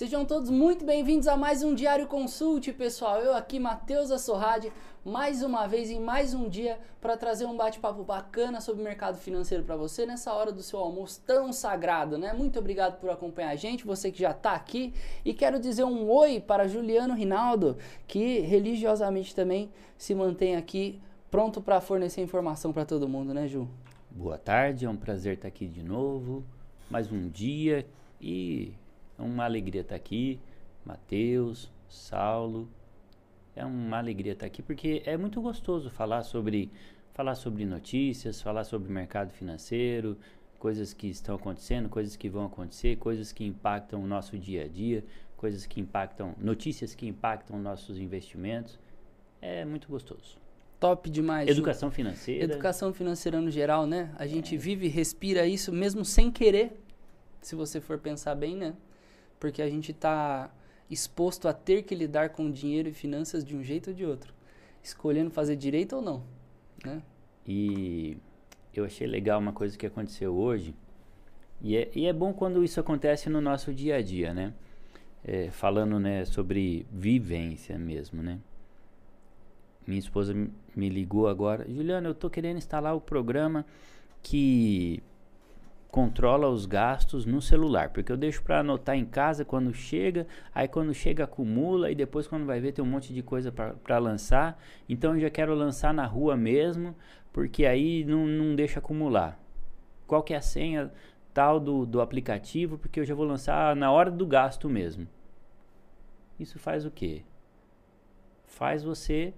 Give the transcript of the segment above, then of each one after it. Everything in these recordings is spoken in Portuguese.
Sejam todos muito bem-vindos a mais um Diário Consult, pessoal. Eu aqui, Matheus Assorrade, mais uma vez em mais um dia para trazer um bate-papo bacana sobre o mercado financeiro para você nessa hora do seu almoço tão sagrado, né? Muito obrigado por acompanhar a gente, você que já está aqui. E quero dizer um oi para Juliano Rinaldo, que religiosamente também se mantém aqui pronto para fornecer informação para todo mundo, né, Ju? Boa tarde, é um prazer estar aqui de novo. Mais um dia e uma alegria estar aqui. Mateus, Saulo. É uma alegria estar aqui porque é muito gostoso falar sobre falar sobre notícias, falar sobre mercado financeiro, coisas que estão acontecendo, coisas que vão acontecer, coisas que impactam o nosso dia a dia, coisas que impactam, notícias que impactam nossos investimentos. É muito gostoso. Top demais. Educação Ju. financeira. Educação financeira no geral, né? A gente é. vive e respira isso mesmo sem querer, se você for pensar bem, né? Porque a gente está exposto a ter que lidar com dinheiro e finanças de um jeito ou de outro, escolhendo fazer direito ou não, né? E eu achei legal uma coisa que aconteceu hoje, e é, e é bom quando isso acontece no nosso dia a dia, né? É, falando né, sobre vivência mesmo, né? Minha esposa me ligou agora, Juliana, eu tô querendo instalar o programa que controla os gastos no celular, porque eu deixo para anotar em casa quando chega, aí quando chega acumula e depois quando vai ver tem um monte de coisa para lançar. Então eu já quero lançar na rua mesmo, porque aí não, não deixa acumular. Qual que é a senha tal do, do aplicativo, porque eu já vou lançar na hora do gasto mesmo. Isso faz o quê? Faz você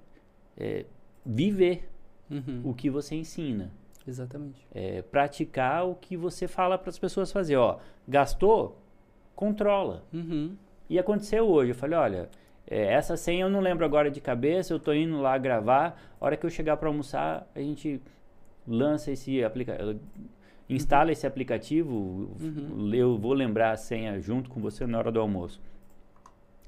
é, viver uhum. o que você ensina. Exatamente. É, praticar o que você fala para as pessoas fazer. Ó, gastou? Controla. Uhum. E aconteceu hoje. Eu falei, olha, é, essa senha eu não lembro agora de cabeça, eu estou indo lá gravar. A hora que eu chegar para almoçar, a gente lança esse aplicativo. Instala uhum. esse aplicativo, uhum. eu vou lembrar a senha junto com você na hora do almoço.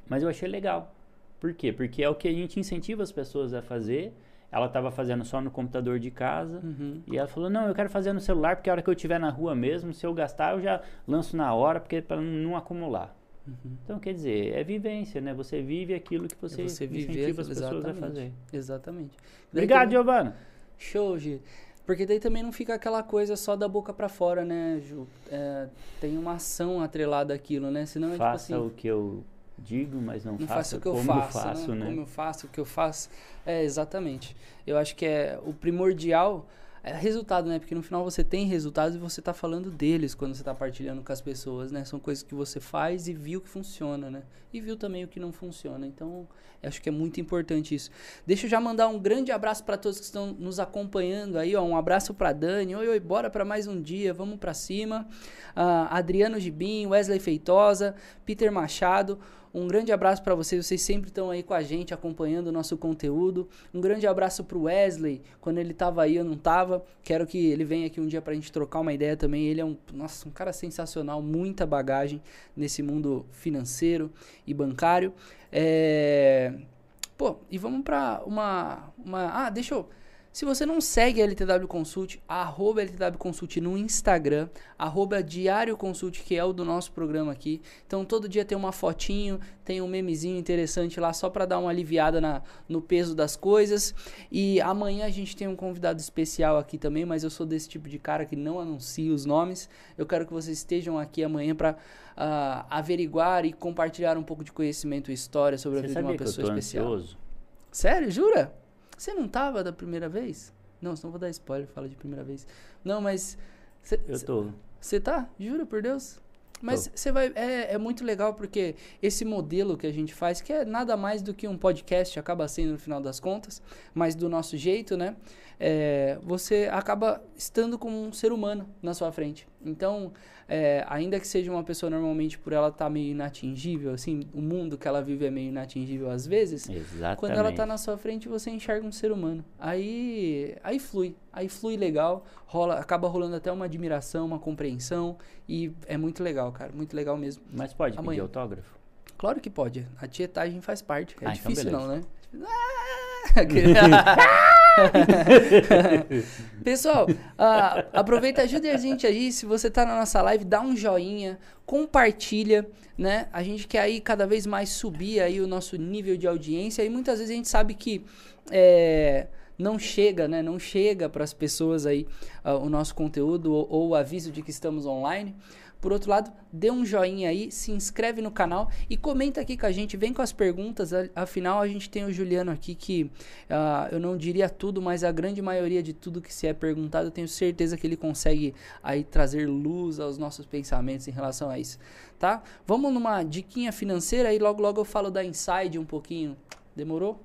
Mas eu achei legal. Por quê? Porque é o que a gente incentiva as pessoas a fazer ela estava fazendo só no computador de casa. Uhum. E ela falou: Não, eu quero fazer no celular, porque a hora que eu estiver na rua mesmo, se eu gastar, eu já lanço na hora, porque para não acumular. Uhum. Então, quer dizer, é vivência, né? Você vive aquilo que você, é você incentiva as pessoas a fazer. Exatamente. Obrigado, também... Giovana. Show, Gi. Porque daí também não fica aquela coisa só da boca para fora, né, Ju? É, tem uma ação atrelada àquilo, né? Senão é Faça tipo assim, o que eu digo, mas não, não faço o que eu faço, faço né? né? Como eu faço, o que eu faço. É, exatamente. Eu acho que é o primordial é resultado, né? Porque no final você tem resultados e você está falando deles quando você está partilhando com as pessoas, né? São coisas que você faz e viu que funciona, né? E viu também o que não funciona. Então, acho que é muito importante isso. Deixa eu já mandar um grande abraço para todos que estão nos acompanhando aí, ó. Um abraço para Dani. Oi, oi, bora para mais um dia. Vamos para cima. Uh, Adriano Gibim, Wesley Feitosa, Peter Machado. Um grande abraço para vocês, vocês sempre estão aí com a gente acompanhando o nosso conteúdo. Um grande abraço para o Wesley, quando ele estava aí eu não estava. Quero que ele venha aqui um dia para a gente trocar uma ideia também. Ele é um, nossa, um cara sensacional, muita bagagem nesse mundo financeiro e bancário. É... Pô, e vamos para uma, uma. Ah, deixa eu. Se você não segue a LTW Consult, arroba LTW Consult no Instagram, arroba Diário Consult, que é o do nosso programa aqui. Então todo dia tem uma fotinho, tem um memezinho interessante lá, só para dar uma aliviada na, no peso das coisas. E amanhã a gente tem um convidado especial aqui também, mas eu sou desse tipo de cara que não anuncia os nomes. Eu quero que vocês estejam aqui amanhã para uh, ah, averiguar e compartilhar um pouco de conhecimento e história sobre Você a vida de uma pessoa especial. Ansioso? Sério? Jura? Você não tava da primeira vez? Não, não vou dar spoiler, fala de primeira vez. Não, mas. Cê, eu tô. Você tá? Jura por Deus? Mas você vai. É, é muito legal porque esse modelo que a gente faz, que é nada mais do que um podcast, acaba sendo no final das contas, mas do nosso jeito, né? É, você acaba estando como um ser humano na sua frente. Então, é, ainda que seja uma pessoa normalmente por ela estar tá meio inatingível, assim, o mundo que ela vive é meio inatingível às vezes. Exatamente. Quando ela está na sua frente, você enxerga um ser humano. Aí, aí flui, aí flui legal, rola, acaba rolando até uma admiração, uma compreensão e é muito legal, cara, muito legal mesmo. Mas pode Amanhã. pedir autógrafo? Claro que pode. A tietagem faz parte. É ah, então difícil então não, né? Pessoal, uh, aproveita, ajude a gente aí. Se você tá na nossa live, dá um joinha, compartilha, né? A gente quer aí cada vez mais subir aí o nosso nível de audiência. E muitas vezes a gente sabe que é, não chega, né? Não chega para as pessoas aí uh, o nosso conteúdo ou, ou o aviso de que estamos online. Por outro lado, dê um joinha aí, se inscreve no canal e comenta aqui com a gente, vem com as perguntas. Afinal, a gente tem o Juliano aqui que uh, eu não diria tudo, mas a grande maioria de tudo que se é perguntado, eu tenho certeza que ele consegue aí trazer luz aos nossos pensamentos em relação a isso, tá? Vamos numa diquinha financeira e logo logo eu falo da Inside um pouquinho. Demorou?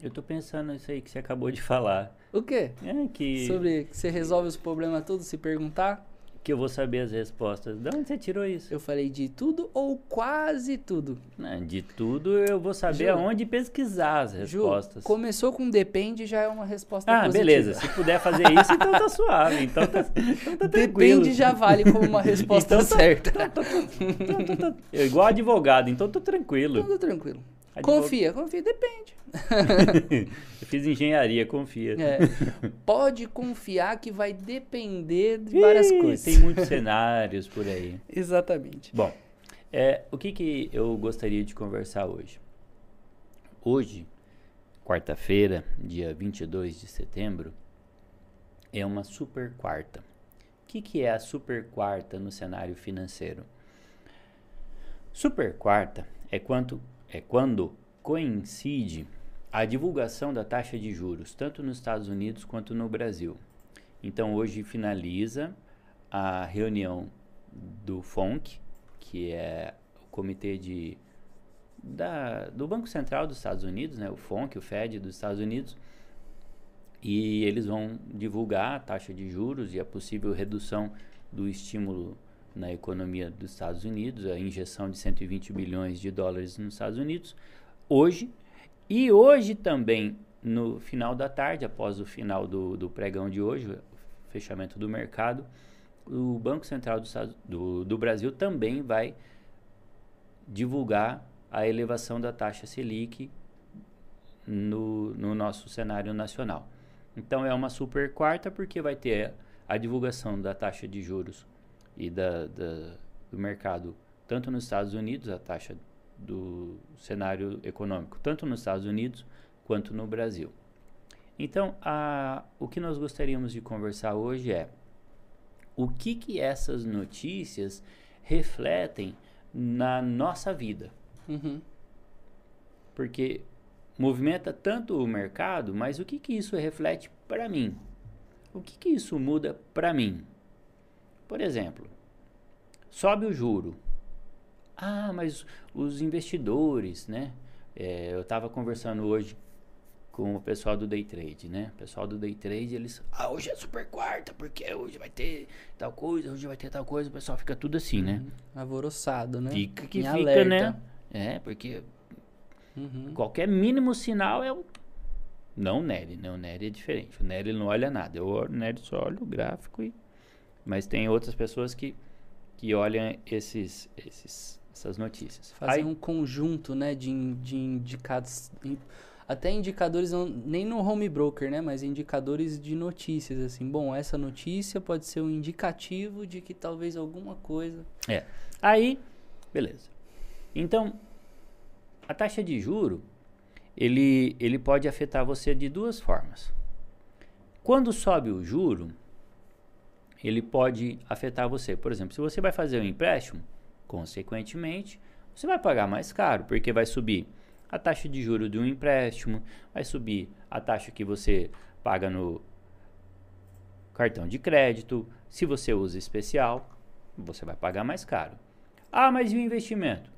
Eu tô pensando nisso aí que você acabou de falar. O quê? É que Sobre que você resolve os problemas todos se perguntar? Que eu vou saber as respostas. De onde você tirou isso? Eu falei de tudo ou quase tudo. Não, de tudo eu vou saber Ju, aonde pesquisar as respostas. Ju, começou com depende já é uma resposta ah, positiva. beleza. Se puder fazer isso, então tá suave. Então tá, então tá Depende já vale como uma resposta então, tá- certa. Tá, tá, tá, eu, igual advogado, então tô tranquilo. Tudo tranquilo. Advog... Confia, confia, depende. eu fiz engenharia, confia. É, pode confiar que vai depender de várias Ih, coisas. Tem muitos cenários por aí. Exatamente. Bom, é, o que, que eu gostaria de conversar hoje? Hoje, quarta-feira, dia 22 de setembro, é uma super quarta. O que, que é a super quarta no cenário financeiro? Super quarta é quanto é quando coincide a divulgação da taxa de juros, tanto nos Estados Unidos quanto no Brasil. Então, hoje finaliza a reunião do FONC, que é o comitê de, da, do Banco Central dos Estados Unidos, né, o FONC, o FED dos Estados Unidos, e eles vão divulgar a taxa de juros e a possível redução do estímulo na economia dos Estados Unidos, a injeção de 120 bilhões de dólares nos Estados Unidos, hoje. E hoje também, no final da tarde, após o final do, do pregão de hoje, o fechamento do mercado, o Banco Central do, do, do Brasil também vai divulgar a elevação da taxa Selic no, no nosso cenário nacional. Então é uma super quarta porque vai ter a divulgação da taxa de juros e da, da, do mercado, tanto nos Estados Unidos, a taxa do cenário econômico, tanto nos Estados Unidos quanto no Brasil. Então, a, o que nós gostaríamos de conversar hoje é o que, que essas notícias refletem na nossa vida. Uhum. Porque movimenta tanto o mercado, mas o que, que isso reflete para mim? O que, que isso muda para mim? Por exemplo, sobe o juro. Ah, mas os investidores, né? É, eu estava conversando hoje com o pessoal do day trade, né? O pessoal do day trade, eles, ah, hoje é super quarta, porque hoje vai ter tal coisa, hoje vai ter tal coisa, o pessoal fica tudo assim, né? Uhum. Alvoroçado, né? Fica que em fica, alerta. né? É, porque uhum. qualquer mínimo sinal é o não o Nery, né? O Nery é diferente. O Nery não olha nada. Eu, o Nery só olha o gráfico e mas tem outras pessoas que, que olham esses, esses, essas notícias. Fazem Aí, um conjunto né, de, de indicados. Até indicadores, não, nem no home broker, né? Mas indicadores de notícias, assim. Bom, essa notícia pode ser um indicativo de que talvez alguma coisa. É. Aí, beleza. Então, a taxa de juro, ele, ele pode afetar você de duas formas. Quando sobe o juro, ele pode afetar você. Por exemplo, se você vai fazer um empréstimo, consequentemente, você vai pagar mais caro, porque vai subir a taxa de juro de um empréstimo, vai subir a taxa que você paga no cartão de crédito. Se você usa especial, você vai pagar mais caro. Ah, mas e o investimento?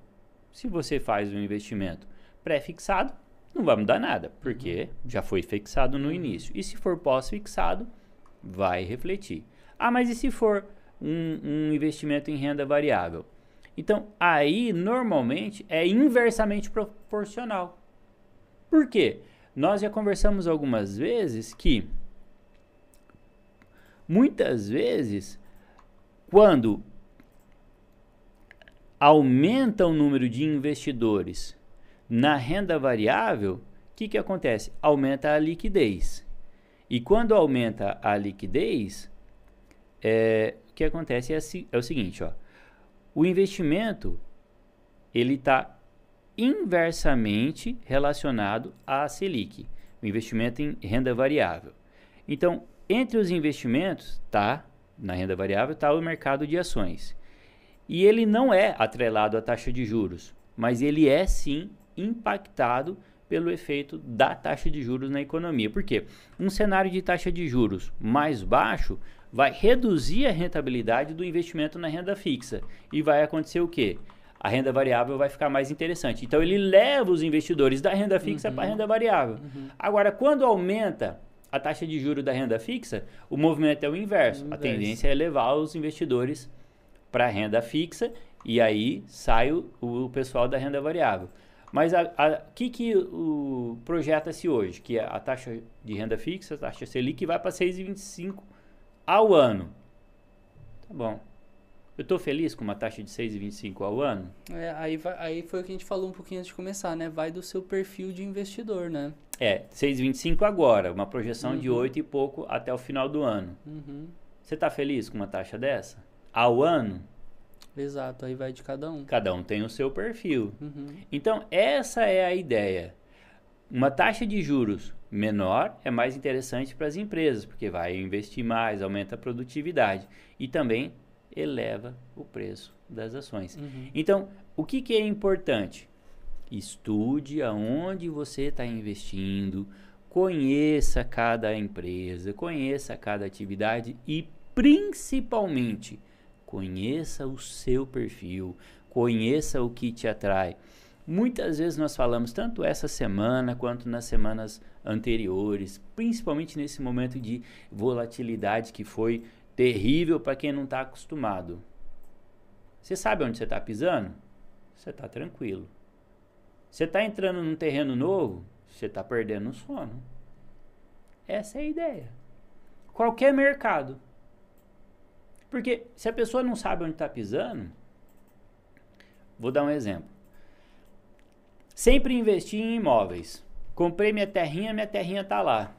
Se você faz um investimento pré-fixado, não vai mudar nada, porque uhum. já foi fixado no início. E se for pós-fixado, vai refletir. Ah, mas e se for um, um investimento em renda variável? Então, aí normalmente é inversamente proporcional. Por quê? Nós já conversamos algumas vezes que muitas vezes quando aumenta o número de investidores na renda variável, o que, que acontece? Aumenta a liquidez. E quando aumenta a liquidez, é, o que acontece é, é o seguinte, ó, o investimento ele está inversamente relacionado à Selic, o investimento em renda variável. Então, entre os investimentos, tá, na renda variável, está o mercado de ações. E ele não é atrelado à taxa de juros, mas ele é sim impactado pelo efeito da taxa de juros na economia. Por quê? Um cenário de taxa de juros mais baixo vai reduzir a rentabilidade do investimento na renda fixa. E vai acontecer o quê? A renda variável vai ficar mais interessante. Então ele leva os investidores da renda fixa uhum. para a renda variável. Uhum. Agora, quando aumenta a taxa de juros da renda fixa, o movimento é o inverso. A tendência é levar os investidores para a renda fixa e aí sai o, o pessoal da renda variável. Mas o que, que o projeta-se hoje? Que a taxa de renda fixa, a taxa Selic, vai para 6,25 ao ano. Tá bom. Eu estou feliz com uma taxa de 6,25 ao ano? É, aí, vai, aí foi o que a gente falou um pouquinho antes de começar, né? Vai do seu perfil de investidor, né? É, 6,25 agora, uma projeção uhum. de 8 e pouco até o final do ano. Uhum. Você está feliz com uma taxa dessa? Ao ano? Exato, aí vai de cada um. Cada um tem o seu perfil. Uhum. Então, essa é a ideia. Uma taxa de juros menor é mais interessante para as empresas, porque vai investir mais, aumenta a produtividade e também eleva o preço das ações. Uhum. Então, o que, que é importante? Estude aonde você está investindo, conheça cada empresa, conheça cada atividade e, principalmente, conheça o seu perfil, conheça o que te atrai. Muitas vezes nós falamos, tanto essa semana quanto nas semanas anteriores, principalmente nesse momento de volatilidade que foi terrível para quem não está acostumado. Você sabe onde você está pisando? Você está tranquilo. Você está entrando num terreno novo? Você está perdendo o sono. Essa é a ideia. Qualquer mercado. Porque se a pessoa não sabe onde está pisando, vou dar um exemplo. Sempre investi em imóveis. Comprei minha terrinha, minha terrinha tá lá.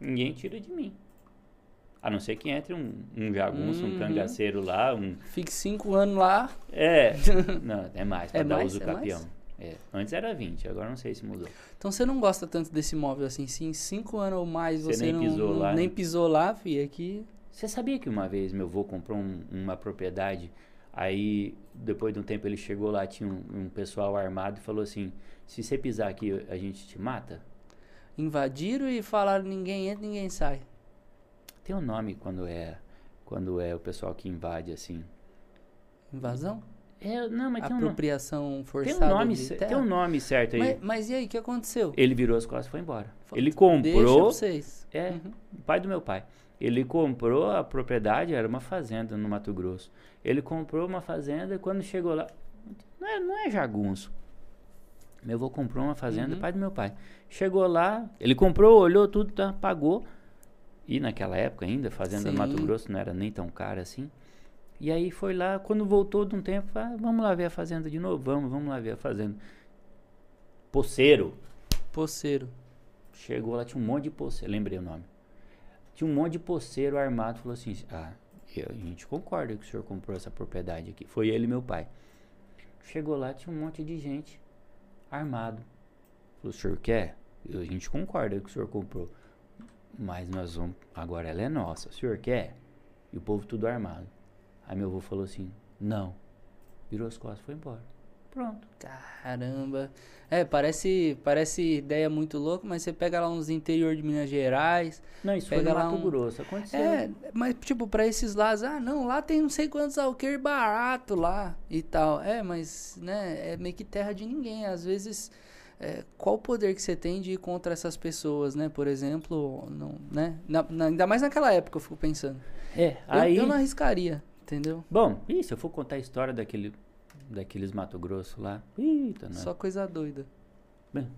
Ninguém tira de mim. A não ser que entre um, um jagunço, uhum. um cangaceiro lá. Um... Fique cinco anos lá. É. Não, é mais, para é dar mais, uso é capião. É. Antes era 20, agora não sei se mudou. Então você não gosta tanto desse imóvel assim, sim, cinco anos ou mais você, você nem não, pisou não, lá. Nem né? pisou lá, fi, aqui. Você sabia que uma vez meu avô comprou um, uma propriedade Aí, depois de um tempo, ele chegou lá, tinha um, um, pessoal armado e falou assim: se você pisar aqui, a gente te mata? Invadiram e falaram: ninguém entra, ninguém sai. Tem um nome quando é quando é o pessoal que invade assim. Invasão? É, não, mas tem Apropriação um forçada tem um nome, Tem um nome certo aí. Mas, mas, e aí, o que aconteceu? Ele virou as costas e foi embora. Ele comprou. Deixa vocês. É, uhum. pai do meu pai. Ele comprou a propriedade, era uma fazenda no Mato Grosso. Ele comprou uma fazenda e quando chegou lá. Não é, não é jagunço. Meu avô comprou uma fazenda, uhum. pai do meu pai. Chegou lá, ele comprou, olhou tudo, tá, pagou. E naquela época ainda, fazenda Sim. no Mato Grosso não era nem tão cara assim. E aí foi lá, quando voltou de um tempo, ah, vamos lá ver a fazenda de novo, vamos, vamos lá ver a fazenda. Poceiro. Poceiro. Chegou lá, tinha um monte de poceiro, lembrei o nome. Tinha um monte de poceiro armado, falou assim, ah, eu, a gente concorda que o senhor comprou essa propriedade aqui. Foi ele e meu pai. Chegou lá, tinha um monte de gente armado. Falou, o senhor quer? a gente concorda que o senhor comprou. Mas nós vamos. Agora ela é nossa. O senhor quer? E o povo tudo armado. Aí meu avô falou assim: não. Virou as costas foi embora. Pronto. Caramba. É, parece, parece ideia muito louca, mas você pega lá uns interior de Minas Gerais. Não, isso pega foi no Mato um... Grosso, aconteceu. É, mas tipo, pra esses lados, ah, não, lá tem não sei quantos alqueires barato lá e tal. É, mas, né, é meio que terra de ninguém. Às vezes, é, qual o poder que você tem de ir contra essas pessoas, né? Por exemplo, não, né? Na, na, ainda mais naquela época, eu fico pensando. É, aí... Eu, eu não arriscaria, entendeu? Bom, e se eu for contar a história daquele daqueles Mato Grosso lá. Eita, né? Só coisa doida. Bem,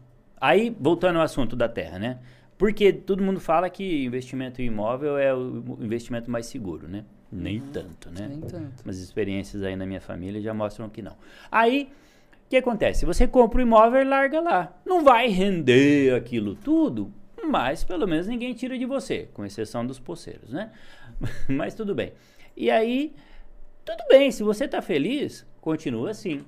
aí, voltando ao assunto da terra, né? Porque todo mundo fala que investimento em imóvel é o investimento mais seguro, né? Nem uhum, tanto, né? Nem tanto. Mas experiências aí na minha família já mostram que não. Aí, o que acontece? Você compra o imóvel e larga lá. Não vai render aquilo tudo, mas pelo menos ninguém tira de você, com exceção dos poceiros, né? mas tudo bem. E aí, tudo bem, se você está feliz, continua assim.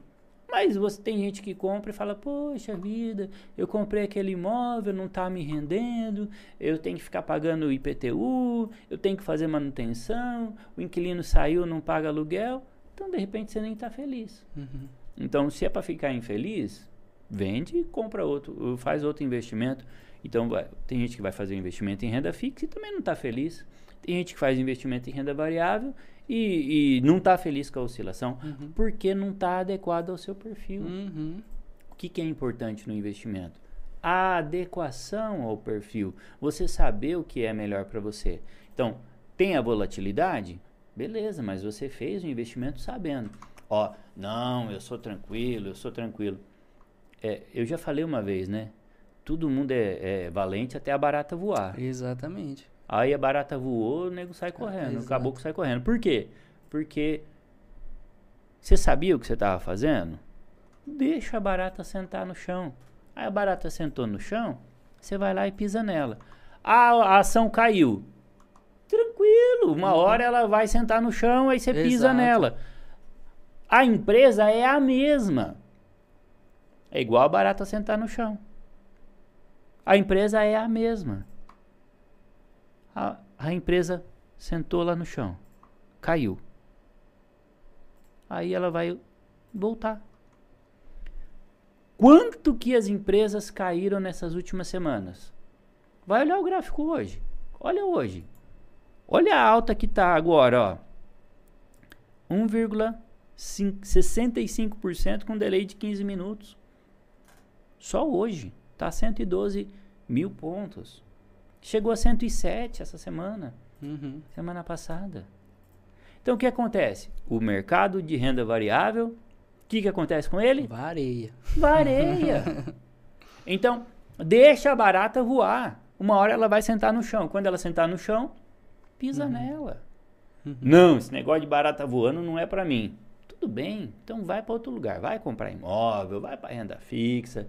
Mas você tem gente que compra e fala: Poxa vida, eu comprei aquele imóvel, não está me rendendo, eu tenho que ficar pagando o IPTU, eu tenho que fazer manutenção, o inquilino saiu, não paga aluguel. Então, de repente, você nem está feliz. Uhum. Então, se é para ficar infeliz, vende e compra outro, faz outro investimento. Então, vai, tem gente que vai fazer investimento em renda fixa e também não está feliz. Tem gente que faz investimento em renda variável e, e não está feliz com a oscilação uhum. porque não está adequado ao seu perfil. Uhum. O que, que é importante no investimento? A adequação ao perfil. Você saber o que é melhor para você. Então, tem a volatilidade? Beleza, mas você fez o investimento sabendo. Ó, não, eu sou tranquilo, eu sou tranquilo. É, eu já falei uma vez, né? Todo mundo é, é valente até a barata voar. Exatamente. Aí a barata voou, o nego sai correndo, o caboclo sai correndo. Por quê? Porque você sabia o que você estava fazendo? Deixa a barata sentar no chão. Aí a barata sentou no chão, você vai lá e pisa nela. A, a ação caiu. Tranquilo, uma uhum. hora ela vai sentar no chão, aí você Exato. pisa nela. A empresa é a mesma. É igual a barata sentar no chão. A empresa é a mesma a, a empresa sentou lá no chão, caiu. Aí ela vai voltar. Quanto que as empresas caíram nessas últimas semanas? Vai olhar o gráfico hoje. Olha hoje. Olha a alta que está agora, ó. 1,65% com delay de 15 minutos. Só hoje. Está 112 mil pontos. Chegou a 107 essa semana. Uhum. Semana passada. Então o que acontece? O mercado de renda variável, o que, que acontece com ele? Vareia. Vareia. então, deixa a barata voar. Uma hora ela vai sentar no chão. Quando ela sentar no chão, pisa uhum. nela. Uhum. Não, esse negócio de barata voando não é para mim. Tudo bem, então vai para outro lugar. Vai comprar imóvel, vai para renda fixa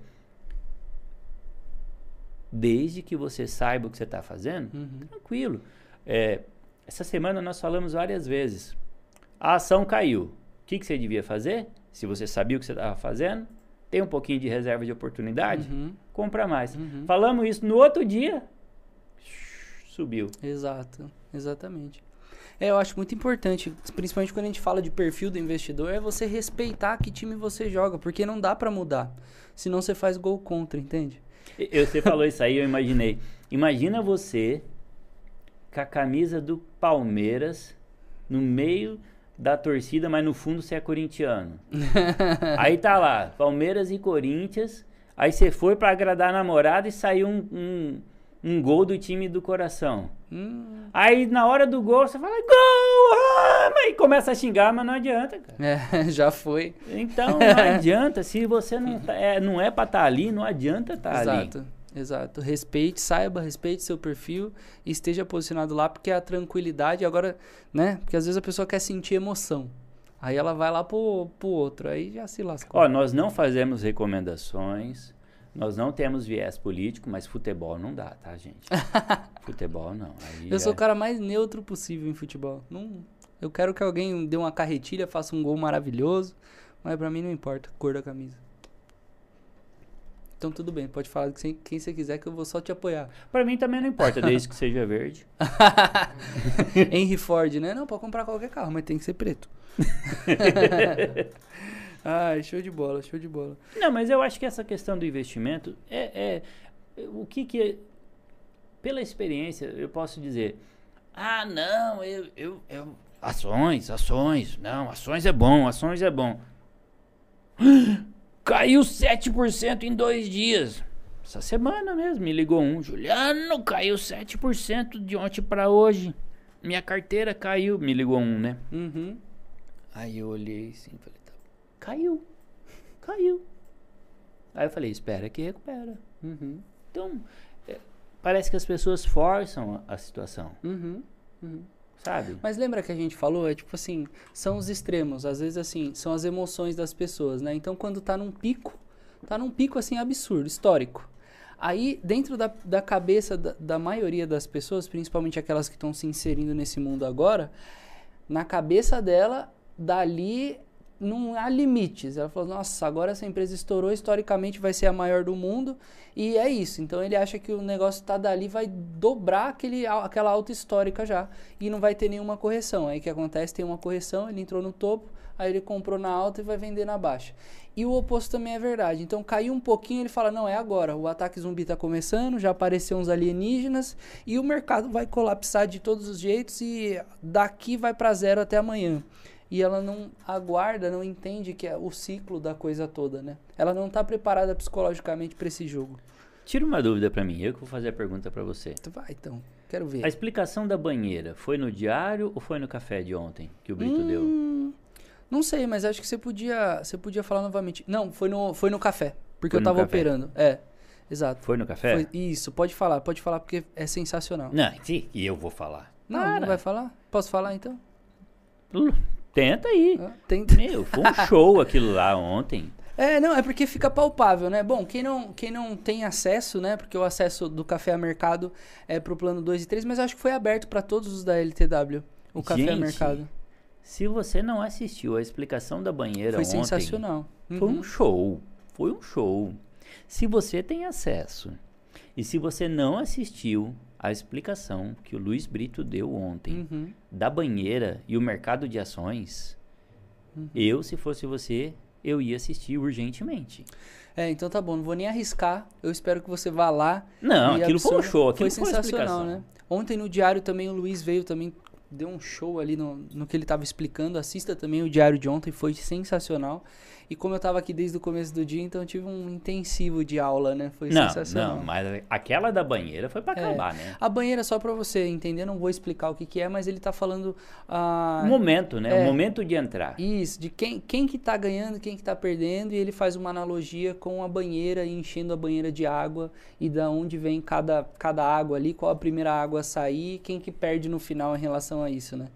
desde que você saiba o que você está fazendo, uhum. tranquilo. É, essa semana nós falamos várias vezes. A ação caiu. O que, que você devia fazer? Se você sabia o que você estava fazendo, tem um pouquinho de reserva de oportunidade, uhum. compra mais. Uhum. Falamos isso no outro dia, subiu. Exato, exatamente. É, eu acho muito importante, principalmente quando a gente fala de perfil do investidor, é você respeitar que time você joga, porque não dá para mudar. Senão você faz gol contra, entende? Eu, você falou isso aí, eu imaginei. Imagina você com a camisa do Palmeiras no meio da torcida, mas no fundo você é corintiano. aí tá lá, Palmeiras e Corinthians. Aí você foi para agradar a namorada e saiu um, um, um, gol do time do coração. Hum. Aí na hora do gol você fala, gol! Ah! Aí começa a xingar, mas não adianta, cara. É, já foi. Então não adianta. Se você não, tá, é, não é pra estar tá ali, não adianta estar tá ali. Exato. Exato. Respeite, saiba, respeite seu perfil e esteja posicionado lá, porque a tranquilidade agora, né? Porque às vezes a pessoa quer sentir emoção. Aí ela vai lá pro, pro outro, aí já se lascou. Ó, nós não fazemos recomendações, nós não temos viés político, mas futebol não dá, tá, gente? futebol não. Aí eu sou o cara mais neutro possível em futebol. Não, eu quero que alguém dê uma carretilha, faça um gol maravilhoso, mas para mim não importa a cor da camisa. Então tudo bem, pode falar de quem você quiser que eu vou só te apoiar. Para mim também não importa, desde que seja verde. Henry Ford, né? Não, pode comprar qualquer carro, mas tem que ser preto. Ai, show de bola, show de bola. Não, mas eu acho que essa questão do investimento é, é o que que pela experiência eu posso dizer. Ah, não, eu, eu, eu ações, ações, não, ações é bom, ações é bom. Caiu 7% em dois dias. Essa semana mesmo, me ligou um. Juliano, caiu 7% de ontem para hoje. Minha carteira caiu. Me ligou um, né? Uhum. Aí eu olhei assim, falei. Caiu. Caiu. Aí eu falei, espera que recupera. Uhum. Então, é, parece que as pessoas forçam a, a situação. Uhum. uhum. sabe? Mas lembra que a gente falou? É tipo assim, são os extremos. Às vezes, assim, são as emoções das pessoas, né? Então, quando tá num pico, tá num pico, assim, absurdo, histórico. Aí, dentro da, da cabeça da, da maioria das pessoas, principalmente aquelas que estão se inserindo nesse mundo agora, na cabeça dela, dali não há limites. Ela falou: nossa, agora essa empresa estourou, historicamente vai ser a maior do mundo. E é isso. Então ele acha que o negócio está dali, vai dobrar aquele, aquela alta histórica já. E não vai ter nenhuma correção. Aí o que acontece? Tem uma correção, ele entrou no topo, aí ele comprou na alta e vai vender na baixa. E o oposto também é verdade. Então caiu um pouquinho, ele fala: não, é agora. O ataque zumbi está começando, já apareceu uns alienígenas e o mercado vai colapsar de todos os jeitos e daqui vai para zero até amanhã e ela não aguarda, não entende que é o ciclo da coisa toda, né? Ela não está preparada psicologicamente para esse jogo. Tira uma dúvida para mim, eu que vou fazer a pergunta para você. Vai então, quero ver. A explicação da banheira foi no diário ou foi no café de ontem que o Brito hum, deu? Não sei, mas acho que você podia, você podia falar novamente. Não, foi no, foi no café, porque foi eu estava operando. É. Exato. Foi no café? Foi, isso, pode falar, pode falar porque é sensacional. Não, sim, e eu vou falar. Não, Para. não vai falar? Posso falar então? Tenta aí. Ah, tenta. Meu, foi um show aquilo lá ontem. É, não, é porque fica palpável, né? Bom, quem não, quem não tem acesso, né? Porque o acesso do café a mercado é pro plano 2 e 3, mas acho que foi aberto para todos os da LTW, o Gente, café a mercado. Se você não assistiu a explicação da banheira foi ontem, sensacional. Uhum. Foi um uhum. show. Foi um show. Se você tem acesso e se você não assistiu, a explicação que o Luiz Brito deu ontem uhum. da banheira e o mercado de ações, uhum. eu, se fosse você, eu ia assistir urgentemente. É, então tá bom, não vou nem arriscar. Eu espero que você vá lá. Não, aquilo absorva. foi um show, aquilo foi sensacional, né? Ontem no diário também o Luiz veio também deu um show ali no, no que ele estava explicando. Assista também o diário de ontem, foi sensacional. E como eu estava aqui desde o começo do dia, então eu tive um intensivo de aula, né? Foi não, sensacional. Não, mas aquela da banheira foi para é, acabar, né? A banheira, só para você entender, não vou explicar o que, que é, mas ele está falando... Ah, o momento, né? É, o momento de entrar. Isso, de quem, quem que tá ganhando, quem que tá perdendo, e ele faz uma analogia com a banheira, enchendo a banheira de água, e da onde vem cada, cada água ali, qual a primeira água a sair, quem que perde no final em relação a isso, né?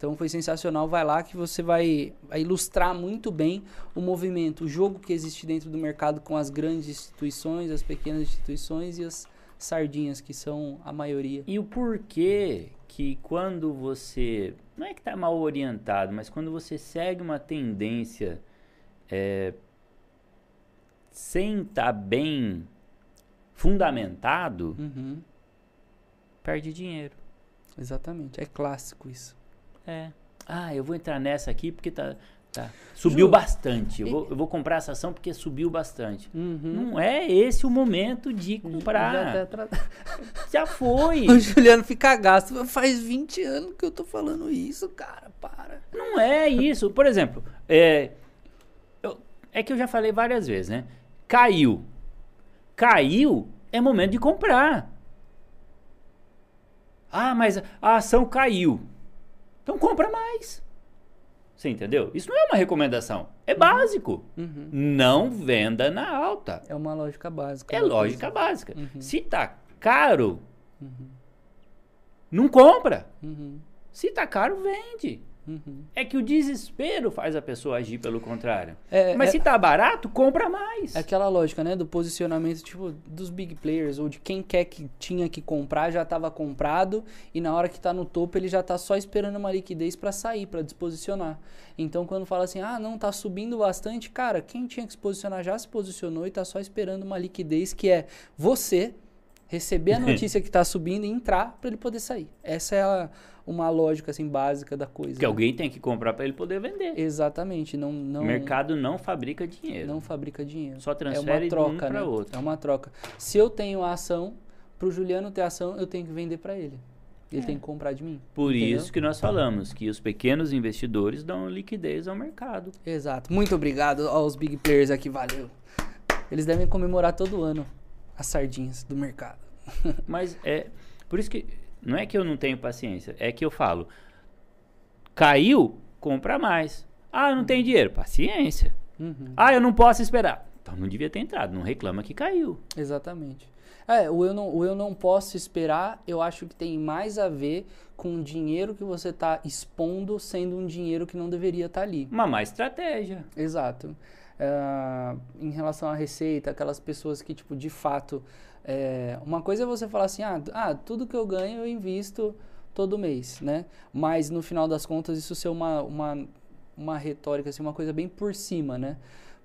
Então foi sensacional. Vai lá que você vai, vai, ilustrar muito bem o movimento, o jogo que existe dentro do mercado com as grandes instituições, as pequenas instituições e as sardinhas, que são a maioria. E o porquê que quando você. Não é que está mal orientado, mas quando você segue uma tendência é, sem estar tá bem fundamentado, uhum. perde dinheiro. Exatamente. É clássico isso. É. Ah, eu vou entrar nessa aqui porque tá. Tá. Subiu Ju, bastante. Eu vou, eu vou, comprar essa ação porque subiu bastante. Uhum. Não é esse o momento de comprar. Já, tá Já foi. O Juliano fica gasto. Faz 20 anos que eu tô falando isso, cara. Para. Não é isso. Por exemplo, é, eu, é que eu já falei várias vezes, né? Caiu. Caiu é momento de comprar. Ah, mas a ação caiu. Então compra mais. Você entendeu? Isso não é uma recomendação. É uhum. básico. Uhum. Não venda na alta. É uma lógica básica. É lógica coisa. básica. Uhum. Se tá caro, uhum. não compra. Uhum. Se tá caro, vende. Uhum. É que o desespero faz a pessoa agir pelo contrário. É, Mas é, se tá barato, compra mais. É aquela lógica, né? Do posicionamento, tipo, dos big players, ou de quem quer que tinha que comprar, já estava comprado, e na hora que tá no topo, ele já tá só esperando uma liquidez para sair, para disposicionar. Então, quando fala assim, ah, não, tá subindo bastante, cara, quem tinha que se posicionar já se posicionou e tá só esperando uma liquidez que é você receber a notícia que está subindo e entrar para ele poder sair. Essa é a, uma lógica assim básica da coisa. Que né? alguém tem que comprar para ele poder vender. Exatamente, não, não. O mercado não fabrica dinheiro. Não fabrica dinheiro. Só transfere é uma troca, de um para né? outro. É uma troca. Se eu tenho a ação, para o Juliano ter ação, eu tenho que vender para ele. Ele é. tem que comprar de mim. Por entendeu? isso que nós falamos que os pequenos investidores dão liquidez ao mercado. Exato. Muito obrigado aos big players aqui, valeu. Eles devem comemorar todo ano as sardinhas do mercado. Mas é por isso que não é que eu não tenho paciência, é que eu falo, caiu, compra mais. Ah, eu não tenho dinheiro, paciência. Uhum. Ah, eu não posso esperar, Então não devia ter entrado, não reclama que caiu. Exatamente. É, o eu, não, o eu não posso esperar, eu acho que tem mais a ver com o dinheiro que você está expondo sendo um dinheiro que não deveria estar tá ali. Uma má estratégia. Exato. Uh, em relação à receita, aquelas pessoas que, tipo, de fato. É, uma coisa é você falar assim: ah, ah, tudo que eu ganho eu invisto todo mês, né? Mas no final das contas, isso ser uma, uma, uma retórica, assim, uma coisa bem por cima, né?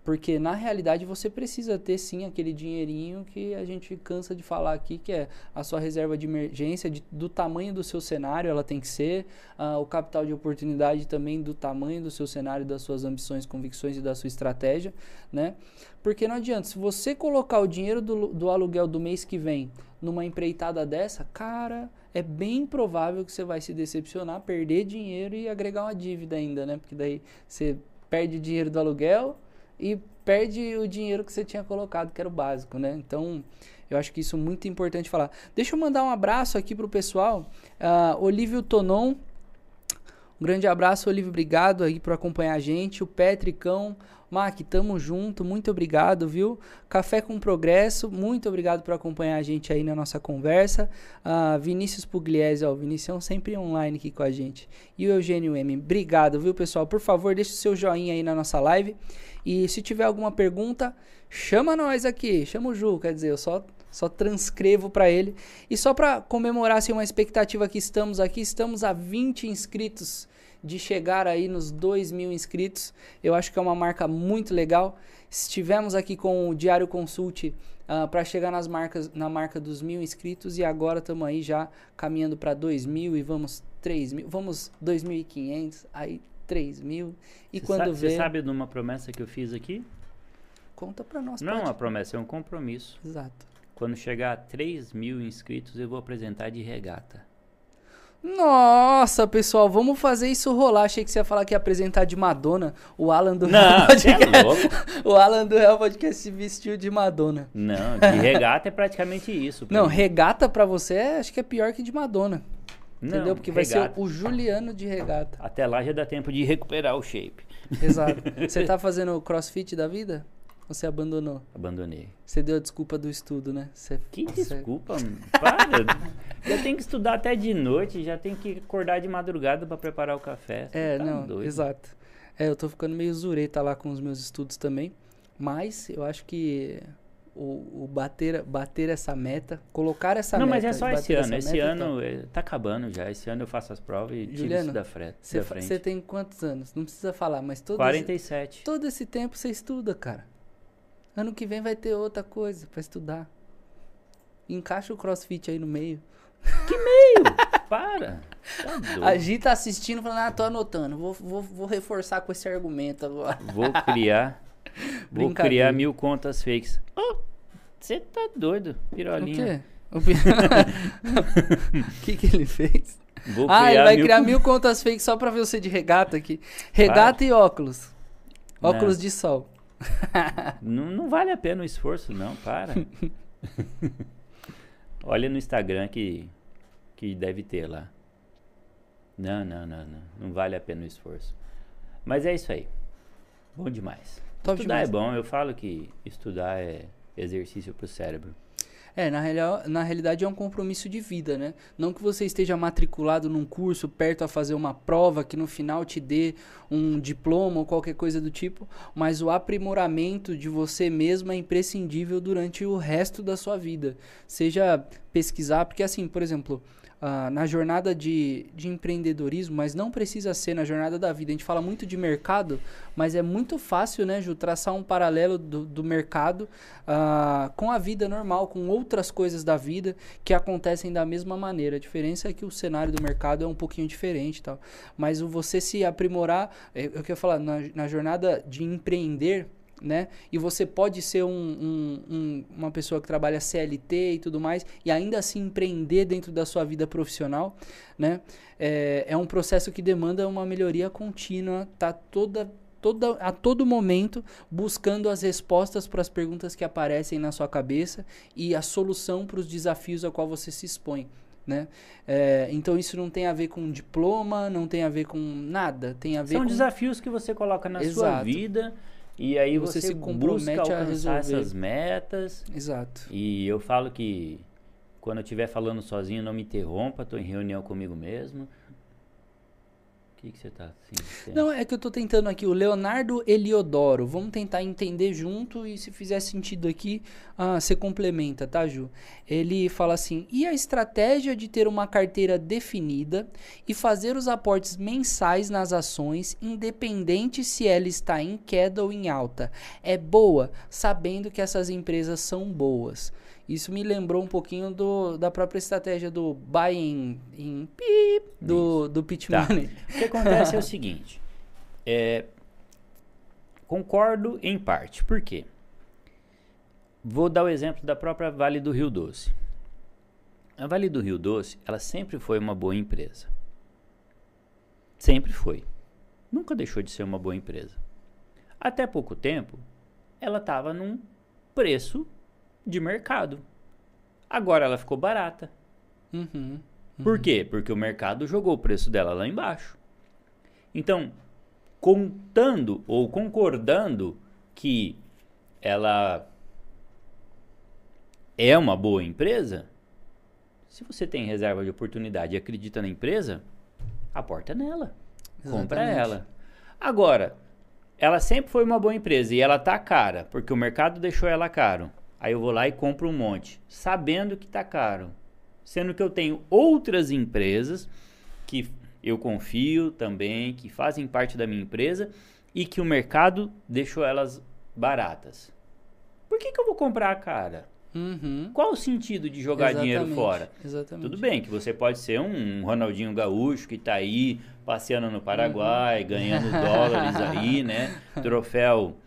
Porque na realidade você precisa ter sim aquele dinheirinho que a gente cansa de falar aqui, que é a sua reserva de emergência, de, do tamanho do seu cenário, ela tem que ser, uh, o capital de oportunidade também do tamanho do seu cenário, das suas ambições, convicções e da sua estratégia, né? Porque não adianta, se você colocar o dinheiro do, do aluguel do mês que vem numa empreitada dessa, cara, é bem provável que você vai se decepcionar, perder dinheiro e agregar uma dívida ainda, né? Porque daí você perde dinheiro do aluguel e perde o dinheiro que você tinha colocado, que era o básico, né? Então, eu acho que isso é muito importante falar. Deixa eu mandar um abraço aqui pro pessoal. Uh, Olívio Tonon. Um grande abraço, Olívio. Obrigado aí por acompanhar a gente. O Petricão. Mac, tamo junto, muito obrigado, viu? Café com Progresso, muito obrigado por acompanhar a gente aí na nossa conversa. Uh, Vinícius Pugliese, ó, o Vinicião sempre online aqui com a gente. E o Eugênio M, obrigado, viu, pessoal? Por favor, deixe o seu joinha aí na nossa live. E se tiver alguma pergunta, chama nós aqui, chama o Ju, quer dizer, eu só só transcrevo para ele. E só para comemorar assim, uma expectativa que estamos aqui, estamos a 20 inscritos de chegar aí nos 2 mil inscritos. Eu acho que é uma marca muito legal. Estivemos aqui com o Diário Consult uh, ah, para chegar nas marcas, na marca dos mil inscritos e agora estamos aí já caminhando para 2 mil e vamos 3 mil, vamos 2.500, aí 3 mil. E quando sabe, vê. Você sabe de uma promessa que eu fiz aqui? Conta para nós. Não é uma promessa, é um compromisso. Exato. Quando chegar a 3 mil inscritos, eu vou apresentar de regata. Nossa, pessoal, vamos fazer isso rolar. Achei que você ia falar que ia apresentar de Madonna. O Alan do Não, Real Podcast. É o Alan do Real Podcast se vestiu de Madonna. Não, de regata é praticamente isso. Não, mim. regata pra você acho que é pior que de Madonna. Não, entendeu? Porque regata. vai ser o Juliano de regata. Até lá já dá tempo de recuperar o shape. Exato. Você tá fazendo o crossfit da vida? Você abandonou? Abandonei. Você deu a desculpa do estudo, né? Você, que desculpa? Para! já tem que estudar até de noite, já tem que acordar de madrugada para preparar o café. é, tá não, doido. exato. É, eu tô ficando meio zureta lá com os meus estudos também. Mas eu acho que o, o, bater, bater essa meta, colocar essa não, meta. Não, mas é só esse ano. Esse ano tá... É, tá acabando já. Esse ano eu faço as provas e tiro isso da, cê, da frente. Você tem quantos anos? Não precisa falar, mas todo 47. Esse, todo esse tempo você estuda, cara. Ano que vem vai ter outra coisa para estudar. Encaixa o crossfit aí no meio. Que meio? Para! Tá a gente tá assistindo falando, ah, tô anotando. Vou, vou, vou reforçar com esse argumento agora. Vou criar. vou criar mil contas fakes. Você oh, tá doido, pirolinha. O quê? O que, que ele fez? Vou ah, ele vai mil... criar mil contas fakes só pra ver você de regata aqui. Regata Para. e óculos. Óculos Não. de sol não, não vale a pena o esforço, não, para. Olha no Instagram que, que deve ter lá. Não, não, não, não. Não vale a pena o esforço. Mas é isso aí. Bom demais. Top estudar demais. é bom. Eu falo que estudar é exercício para o cérebro. É, na, na realidade é um compromisso de vida, né? Não que você esteja matriculado num curso, perto a fazer uma prova que no final te dê um diploma ou qualquer coisa do tipo, mas o aprimoramento de você mesmo é imprescindível durante o resto da sua vida. Seja pesquisar, porque assim, por exemplo, uh, na jornada de, de empreendedorismo, mas não precisa ser na jornada da vida. A gente fala muito de mercado, mas é muito fácil, né, Ju, traçar um paralelo do, do mercado uh, com a vida normal, com outras coisas da vida que acontecem da mesma maneira. A diferença é que o cenário do mercado é um pouquinho diferente tal. Mas você se aprimorar, é, eu quero falar, na, na jornada de empreender, né? E você pode ser um, um, um, uma pessoa que trabalha CLT e tudo mais, e ainda assim empreender dentro da sua vida profissional, né? É, é um processo que demanda uma melhoria contínua, tá toda, toda, a todo momento buscando as respostas para as perguntas que aparecem na sua cabeça e a solução para os desafios a qual você se expõe. Né? É, então isso não tem a ver com diploma, não tem a ver com nada, tem a ver São com... desafios que você coloca na Exato. sua vida E aí Você você, se compromete a alcançar resolver. essas metas. Exato. E eu falo que quando eu estiver falando sozinho, não me interrompa, estou em reunião comigo mesmo. Que, você assim? Não, é que eu tô tentando aqui, o Leonardo Eliodoro. Vamos tentar entender junto e se fizer sentido aqui, ah, você complementa, tá, Ju? Ele fala assim: e a estratégia de ter uma carteira definida e fazer os aportes mensais nas ações, independente se ela está em queda ou em alta, é boa, sabendo que essas empresas são boas. Isso me lembrou um pouquinho do, da própria estratégia do buy in, in pip, do, do pitch Tá. money. O que acontece é o seguinte. é, concordo em parte. Por quê? Vou dar o exemplo da própria Vale do Rio Doce. A Vale do Rio Doce, ela sempre foi uma boa empresa. Sempre foi. Nunca deixou de ser uma boa empresa. Até pouco tempo, ela estava num preço de mercado. Agora ela ficou barata. Uhum. Por quê? Porque o mercado jogou o preço dela lá embaixo. Então, contando ou concordando que ela é uma boa empresa, se você tem reserva de oportunidade e acredita na empresa, aporta nela. Compra Exatamente. ela. Agora, ela sempre foi uma boa empresa e ela tá cara, porque o mercado deixou ela caro. Aí eu vou lá e compro um monte, sabendo que tá caro. Sendo que eu tenho outras empresas que eu confio também, que fazem parte da minha empresa e que o mercado deixou elas baratas. Por que, que eu vou comprar cara? Uhum. Qual o sentido de jogar dinheiro Exatamente, fora? Exatamente. Tudo bem que você pode ser um Ronaldinho Gaúcho que tá aí passeando no Paraguai, Uhum. ganhando dólares aí, né? Troféu,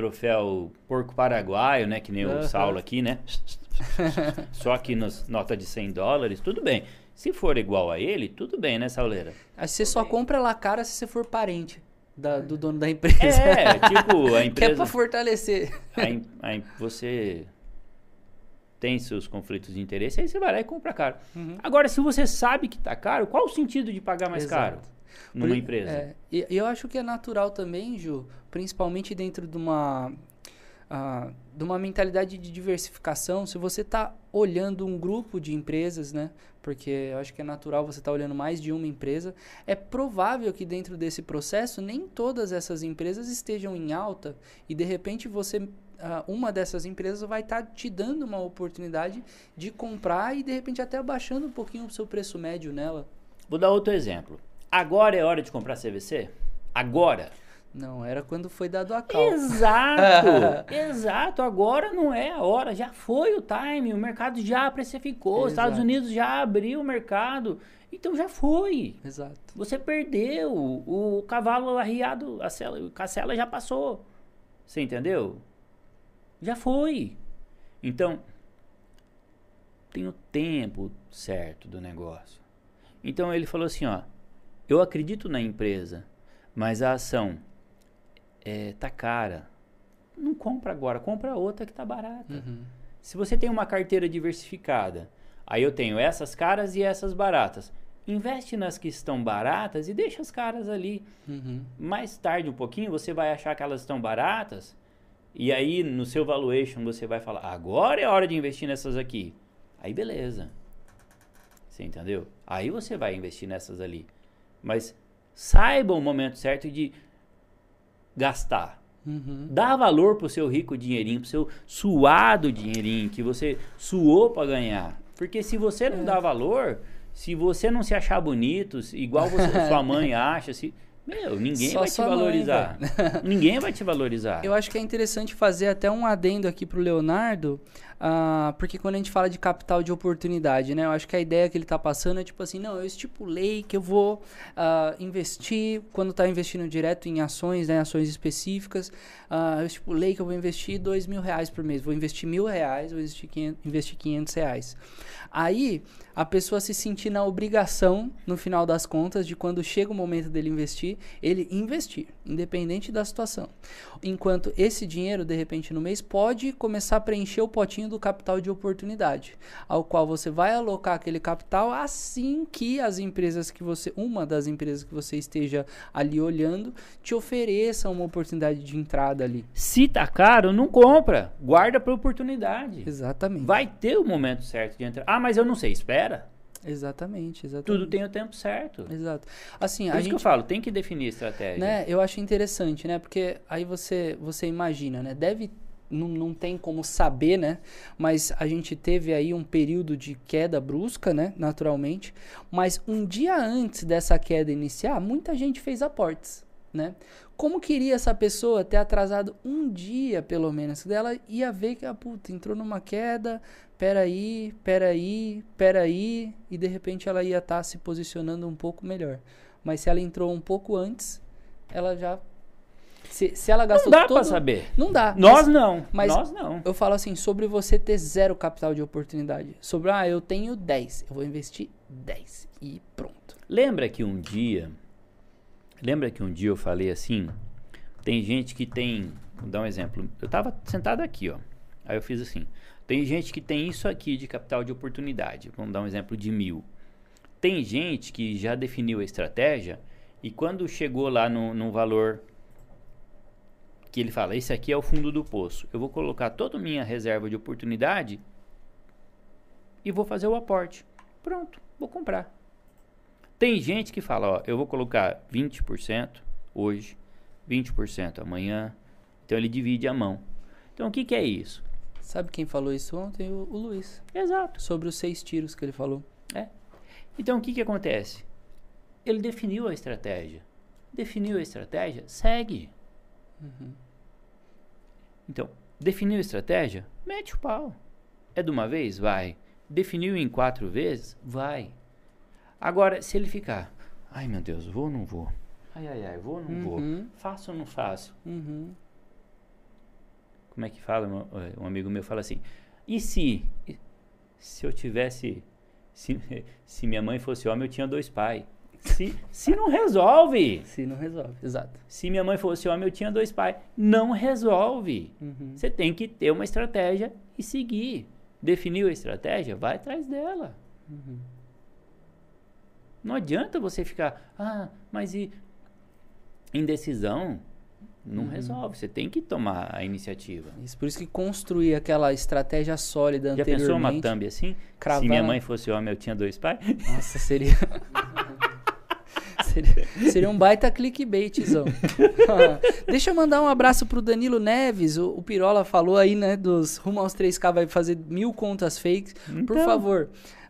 troféu porco paraguaio, né? Que nem Uhum. o Saulo aqui, né? Só aqui nas nota de 100 dólares, tudo bem. Se for igual a ele, tudo bem, né, Sauleira? Aí você só compra ela cara se você for parente da- do dono da empresa. É, tipo, a Que é empresa. pra fortalecer. a a você tem seus conflitos de interesse, aí você vai lá e compra caro. Uhum. Agora, se você sabe que tá caro, qual o sentido de pagar mais Exato. caro numa Por- empresa? é, e eu acho que é natural também, Ju, principalmente dentro de uma, ah, de uma mentalidade de diversificação, se você está olhando um grupo de empresas, né? Porque eu acho que é natural você estar olhando mais de uma empresa. É provável que dentro desse processo nem todas essas empresas estejam em alta e de repente você ah, uma dessas empresas vai estar te dando uma oportunidade de comprar e de repente até abaixando um pouquinho o seu preço médio nela. Vou dar outro exemplo. Agora é hora de comprar CVC? Agora? Não, era quando foi dado a cal. Exato! exato, agora não é a hora, já foi o time, o mercado já precificou, os Estados Exato. Unidos já abriu o mercado, então já foi. Exato. Você perdeu, o cavalo arriado, a cela, cacela já passou. Você entendeu? Já foi. Então, tem o tempo certo do negócio. Então ele falou assim, ó, eu acredito na empresa, mas a ação é, tá cara. Não compra agora, compra outra que tá barata. Uhum. Se você tem uma carteira diversificada, aí eu tenho essas caras e essas baratas. Investe nas que estão baratas e deixa as caras ali. Uhum. Mais tarde um pouquinho você vai achar que elas estão baratas e aí no seu valuation você vai falar: "Agora é hora de investir nessas aqui". Aí beleza. Você entendeu? Aí você vai investir nessas ali. Mas saiba o momento certo de gastar. Uhum. Dá valor pro seu rico dinheirinho, pro seu suado dinheirinho que você suou para ganhar. Porque se você É. não dá valor, se você não se achar bonito, igual você, sua mãe acha, se meu, ninguém Só vai te sua mãe, valorizar. ninguém vai te valorizar. Eu acho que é interessante fazer até um adendo aqui pro Leonardo, ah, porque quando a gente fala de capital de oportunidade, né? Eu acho que a ideia que ele tá passando é tipo assim, não, eu estipulei que eu vou ah, investir, quando tá investindo direto em ações, né? Ações específicas, ah, eu estipulei que eu vou investir dois mil reais por mês, vou investir mil reais, vou investir 500, investir 500 reais. Aí, a pessoa se sentir na obrigação, no final das contas, de quando chega o momento dele investir, ele investir, independente da situação. Enquanto esse dinheiro, de repente, no mês, pode começar a preencher o potinho do capital de oportunidade, ao qual você vai alocar aquele capital assim que as empresas que você, uma das empresas que você esteja ali olhando, te ofereça uma oportunidade de entrada ali. Se tá caro, não compra. Guarda para oportunidade. Exatamente. Vai ter o momento certo de entrar. Ah, mas eu não sei. Espera. Exatamente, exatamente. Tudo tem o tempo certo. Exato. Assim, Por a isso gente, que eu falo, tem que definir estratégia. né, eu acho interessante, né? Porque aí você, você imagina, né? Deve não, não tem como saber, né? Mas a gente teve aí um período de queda brusca, né? Naturalmente. Mas um dia antes dessa queda iniciar, muita gente fez aportes, né? Como queria essa pessoa ter atrasado um dia, pelo menos? Ela ia ver que, ah, puta, entrou numa queda, peraí, peraí, peraí, e de repente ela ia estar se posicionando um pouco melhor. Mas se ela entrou um pouco antes, ela já. Se, se ela Não gastou dá todo... pra saber. Não dá. Nós mas não. mas- Nós não. eu falo assim, sobre você ter zero capital de oportunidade. Sobre, ah, eu tenho 10, eu vou investir 10 e pronto. Lembra que um dia. Lembra que um dia eu falei assim? Tem gente que tem. Vou dar um exemplo. Eu tava sentado aqui, ó. Aí eu fiz assim. Tem gente que tem isso aqui de capital de oportunidade. Vamos dar um exemplo de mil. Tem gente que já definiu a estratégia e quando chegou lá no, no valor que ele fala, esse aqui é o fundo do poço. Eu vou colocar toda a minha reserva de oportunidade e vou fazer o aporte. Pronto, vou comprar. Tem gente que fala, ó, eu vou colocar 20% hoje, 20% amanhã. Então ele divide a mão. Então o que, que é isso? Sabe quem falou isso ontem? O, o Luiz. Exato. Sobre os seis tiros que ele falou. Então o que, que acontece? Ele definiu a estratégia. Definiu a estratégia, segue. Então, definiu a estratégia, mete o pau. É de uma vez? Vai. Definiu em quatro vezes? Vai. Agora, se ele ficar, ai meu Deus, vou ou não vou? Ai, ai, ai, vou ou não vou? Uhum. Faço ou não faço? Uhum. como é que fala? Um, um amigo meu fala assim: e se se eu tivesse se, se minha mãe fosse homem, eu tinha dois pais. Se, se não resolve. Se não resolve. Exato. Se minha mãe fosse homem, eu tinha dois pais. Não resolve. Uhum. Você tem que ter uma estratégia e seguir. Definiu a estratégia? Vai atrás dela. Uhum. Não adianta você ficar, ah, mas e indecisão? Não Uhum. resolve. Você tem que tomar a iniciativa. Isso, por isso que construir aquela estratégia sólida Já pensou uma anteriormente... thumb assim? cravar- Se minha mãe fosse homem, eu tinha dois pais? Nossa, seria... seria... Seria um baita clickbaitzão. Deixa eu mandar um abraço pro Danilo Neves. O, o Pirola falou aí, né, dos rumo aos 3K vai fazer mil contas fakes. Por Então. favor,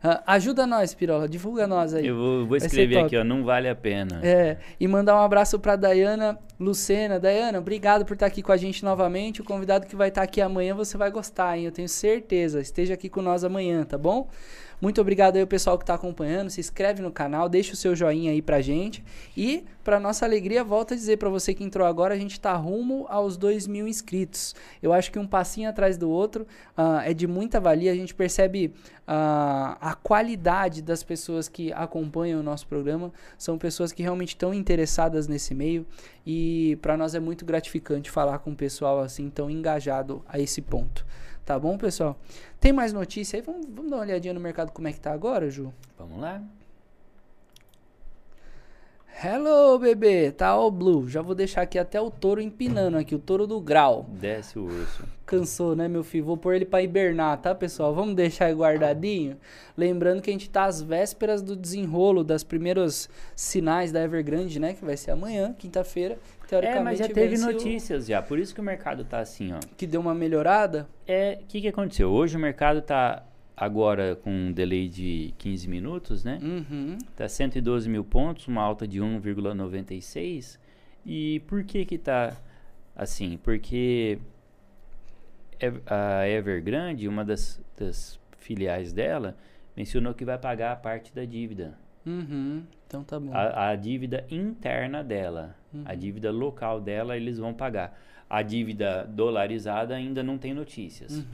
ah, ajuda nós, Pirola. Divulga nós aí. Eu vou, vou escrever aqui, ó, não vale a pena. É, e mandar um abraço pra Dayana Lucena. Dayana, obrigado por estar aqui com a gente novamente. O convidado que vai estar aqui amanhã você vai gostar, hein? Eu tenho certeza. Esteja aqui com nós amanhã, tá bom? Muito obrigado aí ao pessoal que está acompanhando. Se inscreve no canal, deixa o seu joinha aí pra gente. E, pra nossa alegria, volto a dizer pra você que entrou agora, a gente tá rumo aos 2 mil inscritos. Eu acho que um passinho atrás do outro ah, é de muita valia. A gente percebe ah, a qualidade das pessoas que acompanham o nosso programa. São pessoas que realmente estão interessadas nesse meio. E para nós é muito gratificante falar com um pessoal assim tão engajado a esse ponto. Tá bom, pessoal? Tem mais notícia aí? Vamos, vamos dar uma olhadinha no mercado como é que tá agora, Ju? Vamos lá. Hello, bebê! Tá all blue. Já vou deixar aqui até o touro empinando aqui, o touro do grau. Desce o urso. Cansou, né, meu filho? Vou pôr ele pra hibernar, tá, pessoal? Vamos deixar aí guardadinho? Lembrando que a gente tá às vésperas do desenrolo das primeiros sinais da Evergrande, né? Que vai ser amanhã, quinta-feira. Teoricamente, É, mas já teve vence o- notícias já, por isso que o mercado tá assim, ó. Que deu uma melhorada. É, o que que aconteceu? Hoje o mercado tá agora com um delay de 15 minutos, né? Uhum. Tá 112 mil pontos, uma alta de 1,96. E por que que tá assim? Porque a Evergrande, uma das, das filiais dela, mencionou que vai pagar a parte da dívida. Uhum. Então tá bom. A, a dívida interna dela. A Uhum. dívida local dela, eles vão pagar. A dívida dolarizada ainda não tem notícias. Uhum.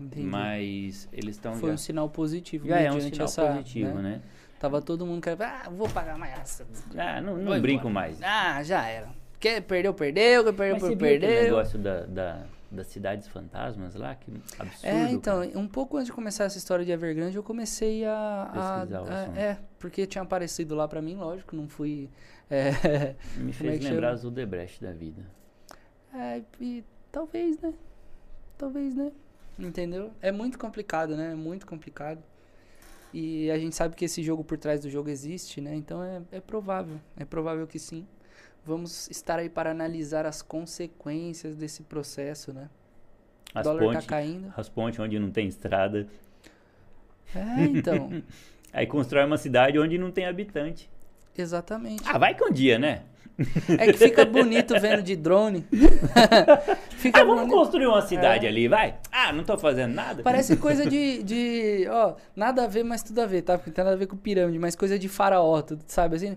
Entendi. Mas eles estão Foi já, um sinal positivo. já é um sinal essa, positivo, né? Tava todo mundo querendo, ah, vou pagar mais. Ah, não, não brinco embora. mais. Ah, já era. Quer, perdeu, perdeu, quer perdeu, Mas você perdeu. viu negócio da, da, das cidades fantasmas lá? Que absurdo. É, então, cara. um pouco antes de começar essa história de Evergrande, eu comecei a. a- a- assunto. é, porque tinha aparecido lá pra mim, lógico, não fui. É, Me é fez que lembrar chama? o Debrecht da vida. é, e talvez, né? Talvez, né? Entendeu? É muito complicado, né? É muito complicado. E a gente sabe que esse jogo por trás do jogo existe, né? Então é, é provável. É provável que sim. Vamos estar aí para analisar as consequências desse processo, né? O As dólar pontes, tá caindo. as pontes onde não tem estrada. É, então. Aí constrói uma cidade onde não tem habitante. exatamente. Ah, vai que um dia, né? É que fica bonito vendo de drone. fica Ah, vamos bonito. construir uma cidade É. ali, vai. Ah, não tô fazendo nada. Parece coisa de, de. Ó, nada a ver, mas tudo a ver, tá? Porque não tem nada a ver com pirâmide, mas coisa de faraó, tudo, sabe assim?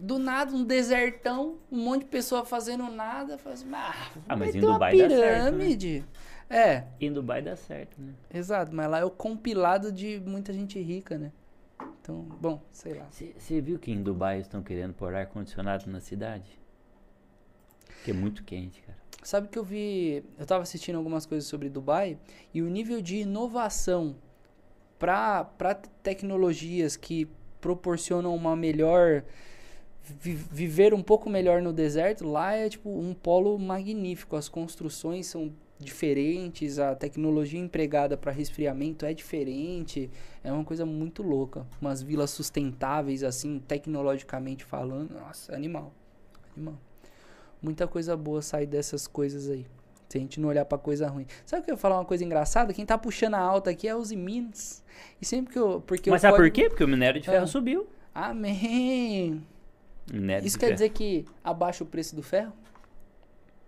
Do nada, um desertão, um monte de pessoa fazendo nada. Faz, ah, Ah, mas em ter uma Dubai dá certo, né? pirâmide. É, em Dubai dá certo, né? exato, mas lá é o compilado de muita gente rica, né? Então, bom, sei lá. Você viu que em Dubai estão querendo pôr ar-condicionado na cidade? Que é muito quente, cara. Sabe que eu vi. Eu tava assistindo algumas coisas sobre Dubai e o nível de inovação para tecnologias que proporcionam uma melhor. vi- viver um pouco melhor no deserto, lá é tipo um polo magnífico. As construções são diferentes, a tecnologia empregada para resfriamento é diferente. É uma coisa muito louca. Umas vilas sustentáveis, assim, tecnologicamente falando. Nossa, animal. Animal. Muita coisa boa sai dessas coisas aí. Se a gente não olhar pra coisa ruim. Sabe o que eu ia falar uma coisa engraçada? Quem tá puxando a alta aqui é os Minas. E sempre que eu. Porque Mas sabe por quê? Porque o minério de ferro Ah. subiu. Amém. Minério Isso quer ferro. dizer que abaixa o preço do ferro?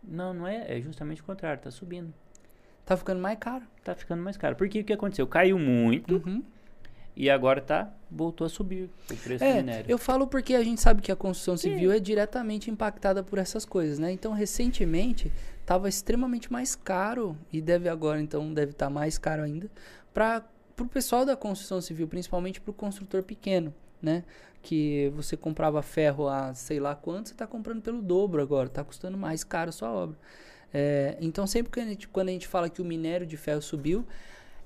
Não, não é. É justamente o contrário. Tá subindo. Tá ficando mais caro. Tá ficando mais caro. Porque o que aconteceu? Caiu muito Uhum. e agora tá. Voltou a subir o preço do É, minério. eu falo porque a gente sabe que a construção civil é diretamente impactada por essas coisas, né? Então, recentemente, estava extremamente mais caro, e deve agora, então, deve estar mais caro ainda, para o pessoal da construção civil, principalmente para o construtor pequeno, né? Que você comprava ferro a sei lá quanto, você está comprando pelo dobro agora, está custando mais caro a sua obra. É, então, sempre que a gente, quando a gente fala que o minério de ferro subiu,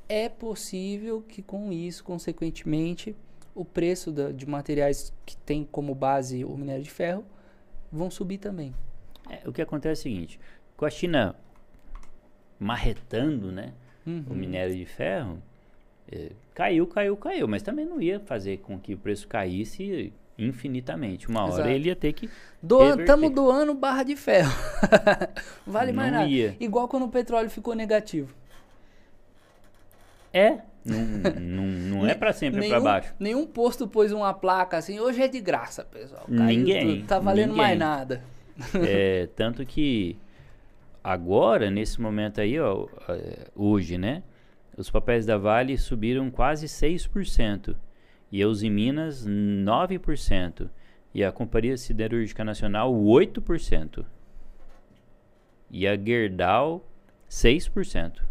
é possível que com isso, consequentemente, o preço da- de materiais que tem como base o minério de ferro vão subir também. É, o que acontece é o seguinte: com a China marretando, né? O Uhum. minério de ferro, caiu, caiu, caiu. Mas também não ia fazer com que o preço caísse infinitamente. Uma hora Exato. ele ia ter que. Estamos doando barra de ferro. vale mais Não nada. ia. Igual quando o petróleo ficou negativo. É. Não, não, não é pra sempre pra baixo. Nenhum posto pôs uma placa assim, hoje é de graça, pessoal. Caiu Ninguém, Tá valendo ninguém. mais nada. É, tanto que agora, nesse momento aí, ó, é, hoje, né? Os papéis da Vale subiram quase 6%. E Minas, 9%. E a Companhia Siderúrgica Nacional, 8%. E a Gerdau, 6%.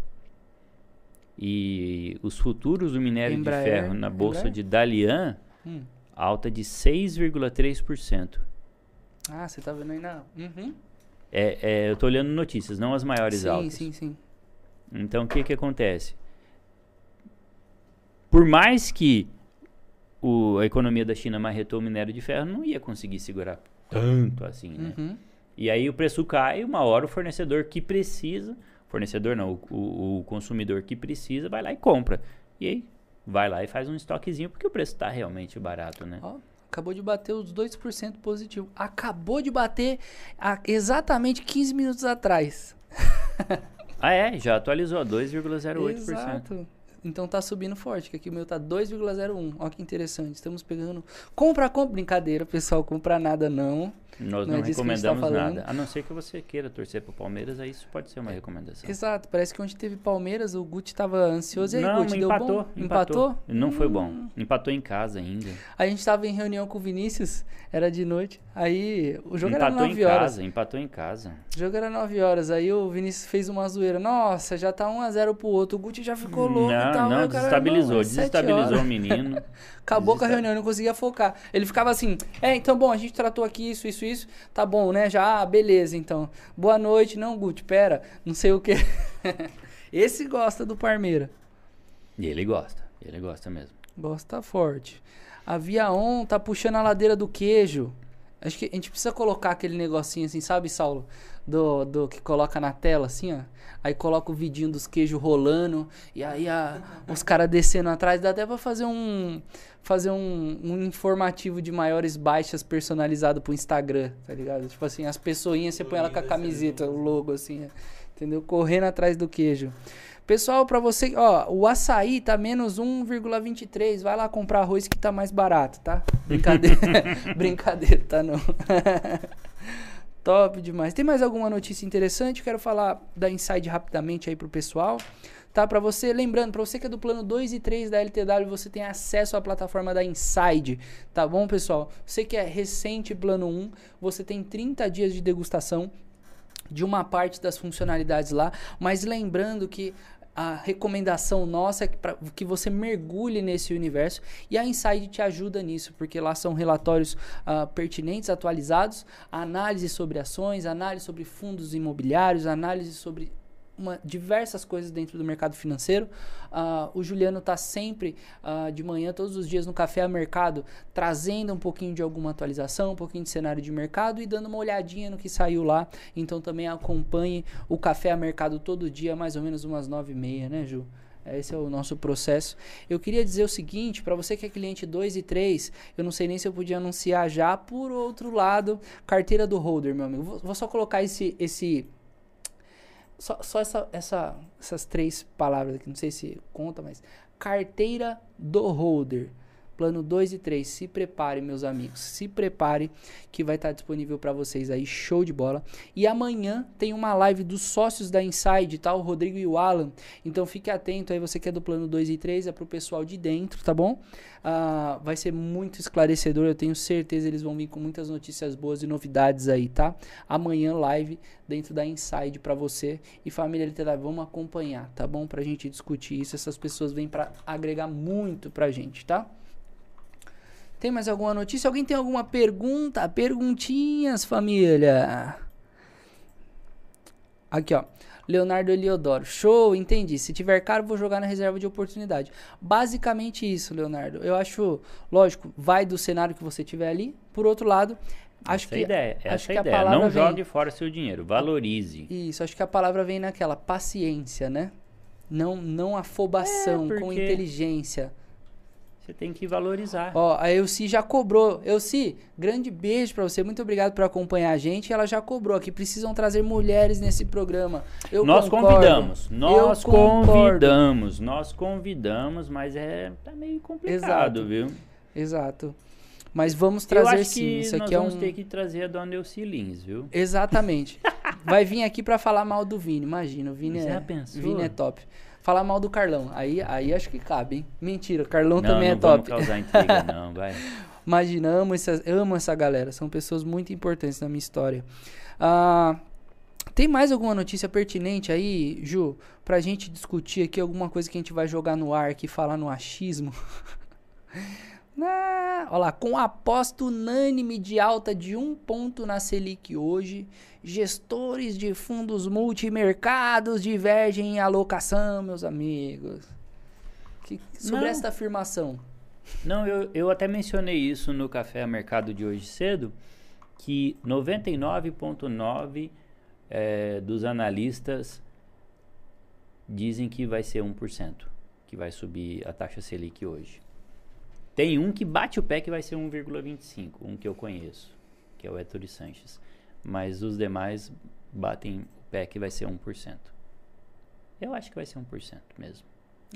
E os futuros do minério Embraer, de ferro na bolsa Embraer? de Dalian, Hum. alta de 6,3%. Ah, você tá vendo aí na. Uhum. É, é, eu tô olhando notícias, não as maiores Sim, altas. sim, sim. Então, o que que acontece? Por mais que o- a economia da China marretou o minério de ferro, não ia conseguir segurar tanto assim, né? Uhum. E aí o preço cai, uma hora o fornecedor que precisa, fornecedor não, o, o- o consumidor que precisa vai lá e compra. E aí vai lá e faz um estoquezinho, porque o preço tá realmente barato, né? Ó, acabou de bater os 2% positivo. Acabou de bater exatamente 15 minutos atrás. Ah, é? Já atualizou, 2,08%. Exato. Então tá subindo forte, que aqui o meu tá 2,01. Ó que interessante. Estamos pegando. Compra, compra. Brincadeira, pessoal. Comprar nada não. Nós Não não, é gente tá recomendamos falando. nada. A não ser que você queira torcer pro Palmeiras, aí isso pode ser uma recomendação. Exato. Parece que onde teve Palmeiras, o Guti tava ansioso. E aí, não, Guti, deu empatou, bom? empatou. Não foi Hum. bom. Empatou em casa ainda. A gente tava em reunião com o Vinícius, era de noite. Aí o jogo era empatou em 9 horas. casa, empatou em casa. O jogo era 9 horas. Aí o Vinícius fez uma zoeira. Nossa, já tá 1x0 pro outro. O Guti já ficou louco. Não, não, tal. não, cara, desestabilizou, não, desestabilizou o menino. Acabou com a reunião, eu não conseguia focar. Ele ficava assim, é, então, bom, a gente tratou aqui isso, isso, isso, tá bom, né? Já, ah, beleza, então. Boa noite, não, Guti, pera, não sei o que. Esse gosta do Parmeira. E ele gosta, ele gosta mesmo. Gosta forte. A Viaon tá puxando a ladeira do queijo. Acho que a gente precisa colocar aquele negocinho assim, sabe, Saulo? Do, do que coloca na tela, assim, ó. Aí coloca o vidinho dos queijos rolando. E aí a- os caras descendo atrás. Dá até pra fazer um. Fazer um, um informativo de maiores baixas personalizado pro Instagram, tá ligado? Tipo assim, as pessoinhas, você põe ela com a camiseta, o logo, assim, ó, entendeu? Correndo atrás do queijo. Pessoal, pra você, ó, o açaí tá menos 1,23. Vai lá comprar arroz que tá mais barato, tá? Brincadeira. Brincadeira, tá não. Top demais. Tem mais alguma notícia interessante? Quero falar da Inside rapidamente aí pro pessoal. Tá, para você, lembrando, para você que é do plano 2 e 3 da LTW, você tem acesso à plataforma da Inside, tá bom, pessoal? Você que é recente plano 1, você tem 30 dias de degustação de uma parte das funcionalidades lá, mas lembrando que a recomendação nossa é que, pra, que você mergulhe nesse universo e a Inside te ajuda nisso, porque lá são relatórios ah, pertinentes, atualizados, análise sobre ações, análise sobre fundos imobiliários, análise sobre uma- diversas coisas dentro do mercado financeiro. Ah, o Juliano está sempre ah, de manhã, todos os dias no Café a Mercado, trazendo um pouquinho de alguma atualização, um pouquinho de cenário de mercado e dando uma olhadinha no que saiu lá. Então também acompanhe o Café a Mercado todo dia, mais ou menos umas nove e meia, né, Ju? Esse é o nosso processo. Eu queria dizer o seguinte, para você que é cliente 2 e 3, eu não sei nem se eu podia anunciar já. Por outro lado, carteira do holder, meu amigo. Vou, vou só colocar esse, esse só, só essa, essa- essas três palavras aqui, não sei se conta, mas carteira do holder. Plano 2 e 3, se prepare, meus amigos. Se prepare que vai estar disponível para vocês aí, show de bola. E amanhã tem uma live dos sócios da Inside, tá? O Rodrigo e o Alan. Então fique atento aí, você que é do plano 2 e 3, é pro pessoal de dentro, tá bom? Ah, vai ser muito esclarecedor, eu tenho certeza eles vão vir com muitas notícias boas e novidades aí, tá? Amanhã live dentro da Inside para você e família literária, vamos acompanhar, tá bom? Pra gente discutir isso, essas pessoas vêm para agregar muito pra gente, tá? Tem mais alguma notícia? Alguém tem alguma pergunta? Perguntinhas, família. Aqui, ó. Leonardo Eliodoro. Show, entendi. Se tiver caro, vou jogar na reserva de oportunidade. Basicamente isso, Leonardo. Eu acho, lógico, vai do cenário que você tiver ali. Por outro lado, acho essa é que a ideia, acho essa que é a ideia. palavra Não vem- jogue fora seu dinheiro, valorize. isso, acho que a palavra vem naquela paciência, né? Não, não afobação, É, com porque- inteligência. Você tem que valorizar. Ó, a Elci já cobrou. Elci, grande beijo pra você. Muito obrigado por acompanhar a gente. Ela já cobrou aqui. Precisam trazer mulheres nesse programa. Eu nós concordo. convidamos, nós Eu concordo. convidamos, nós convidamos, mas é tá meio complicado, Exato. viu? Exato. Mas vamos Eu trazer acho sim. que Isso nós aqui é vamos um. ter que trazer a dona Elci Lins, viu? Exatamente. Vai vir aqui pra falar mal do Vini. Imagina, o Vini Já é. Vini é top. Falar mal do Carlão. Aí, aí acho que cabe, hein? Mentira, Carlão não, também não é vamos top. causar intriga, não, vai. Imagina, amo essa, amo essa galera. São pessoas muito importantes na minha história. Ah, tem mais alguma notícia pertinente aí, Ju? Pra gente discutir aqui alguma coisa que a gente vai jogar no ar aqui, falar no achismo? Ah, olha lá, com aposta unânime de alta de um ponto na Selic hoje, gestores de fundos multimercados divergem em alocação, meus amigos. Que- sobre Não. esta afirmação. Não, eu, eu até mencionei isso no Café Mercado de hoje cedo, que 99,9% eh, dos analistas dizem que vai ser 1%, que vai subir a taxa Selic hoje. Tem um que bate o pé que vai ser 1,25%, um que eu conheço, que é o Ettore Sanches. Mas os demais batem o pé que vai ser 1%. Eu acho que vai ser 1% mesmo.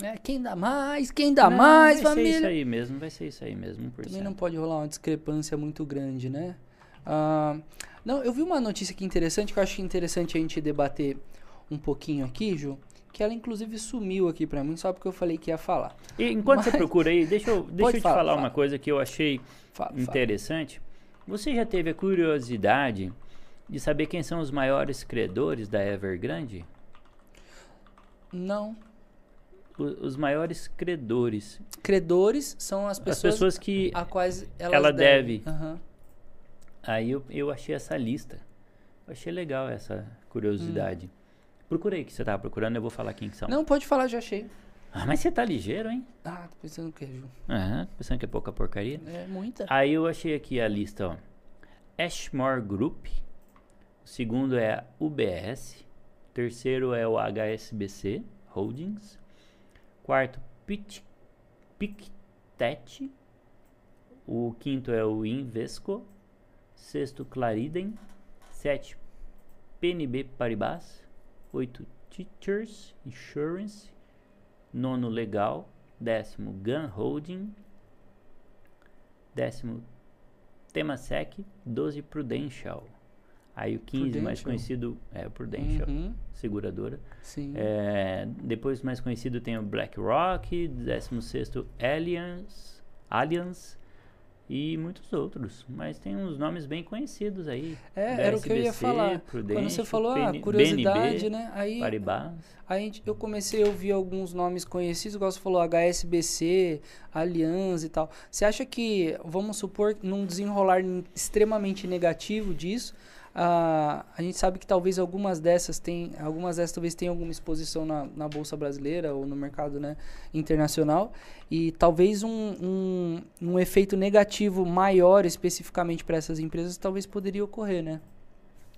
É, quem dá mais, quem dá Não, mais, vai ser isso família. aí mesmo, vai ser isso aí mesmo, 1%. Também não pode rolar uma discrepância muito grande, né? Ah, não, eu vi uma notícia aqui interessante que eu acho interessante a gente debater um pouquinho aqui, Ju. Que ela inclusive sumiu aqui pra mim, só porque eu falei que ia falar. E enquanto você Mas- procura aí, deixa eu, deixa eu te falar, falar fala. uma coisa que eu achei Fala, fala. interessante. Você já teve a curiosidade de saber quem são os maiores credores da Evergrande? Não. o- os maiores credores. Credores são as pessoas, As pessoas que. a quais ela deve. Aham. Aí eu, eu achei essa lista. Eu achei legal essa curiosidade. Procurei o que você tava procurando, eu vou falar quem que são. Não, pode falar, já achei. Ah, mas você tá ligeiro, hein? Ah, tô pensando que é Ju. Aham, pensando que é pouca porcaria. É muita. Aí eu achei aqui a lista, ó. Ashmore Group. O segundo é a UBS. O terceiro é o HSBC Holdings. Quarto, Pic- Pictet. O quinto é o Invesco. Sexto, Clariden. Sete, PNB Paribas. Oito, Teachers Insurance. Nono, Legal. Décimo, Gun Holding. Décimo, Temasek. 12, Prudential. Aí o 15, mais Prudential. conhecido, é o Prudential, Uhum, seguradora. sim. É, depois, mais conhecido, tem o BlackRock, 16º Allianz, Allianz e muitos outros. Mas tem uns nomes bem conhecidos aí. É, era o que eu ia SBC, falar. Quando Prudential, você falou, ah, PN curiosidade, BNB, né? Aí, Paribas. aí a eu comecei a ouvir alguns nomes conhecidos, igual você falou, HSBC, Allianz e tal. Você acha que, vamos supor, num desenrolar extremamente negativo disso, ah, a gente sabe que talvez algumas dessas tem, algumas dessas talvez tenham alguma exposição na, na bolsa brasileira ou no mercado né, internacional e talvez um, um, um efeito negativo maior especificamente para essas empresas talvez poderia ocorrer, né?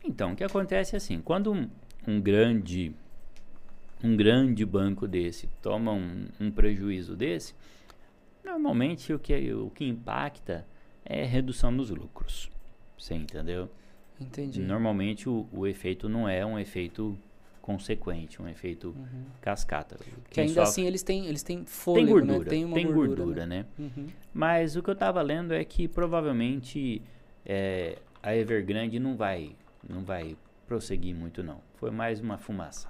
Então, o que acontece é assim, quando um, um grande um grande banco desse toma um, um prejuízo desse, normalmente o que, o que impacta é redução nos lucros. Você entendeu? Entendi. Normalmente o, o efeito não é um efeito consequente, um efeito Uhum. cascata. Que ainda sofre- assim eles têm, eles têm tem fôlego, gordura, né? Tem tem gordura. gordura, né? né? Uhum. Mas o que eu tava lendo é que provavelmente é, a Evergrande não vai, não vai prosseguir muito não. Foi mais uma fumaça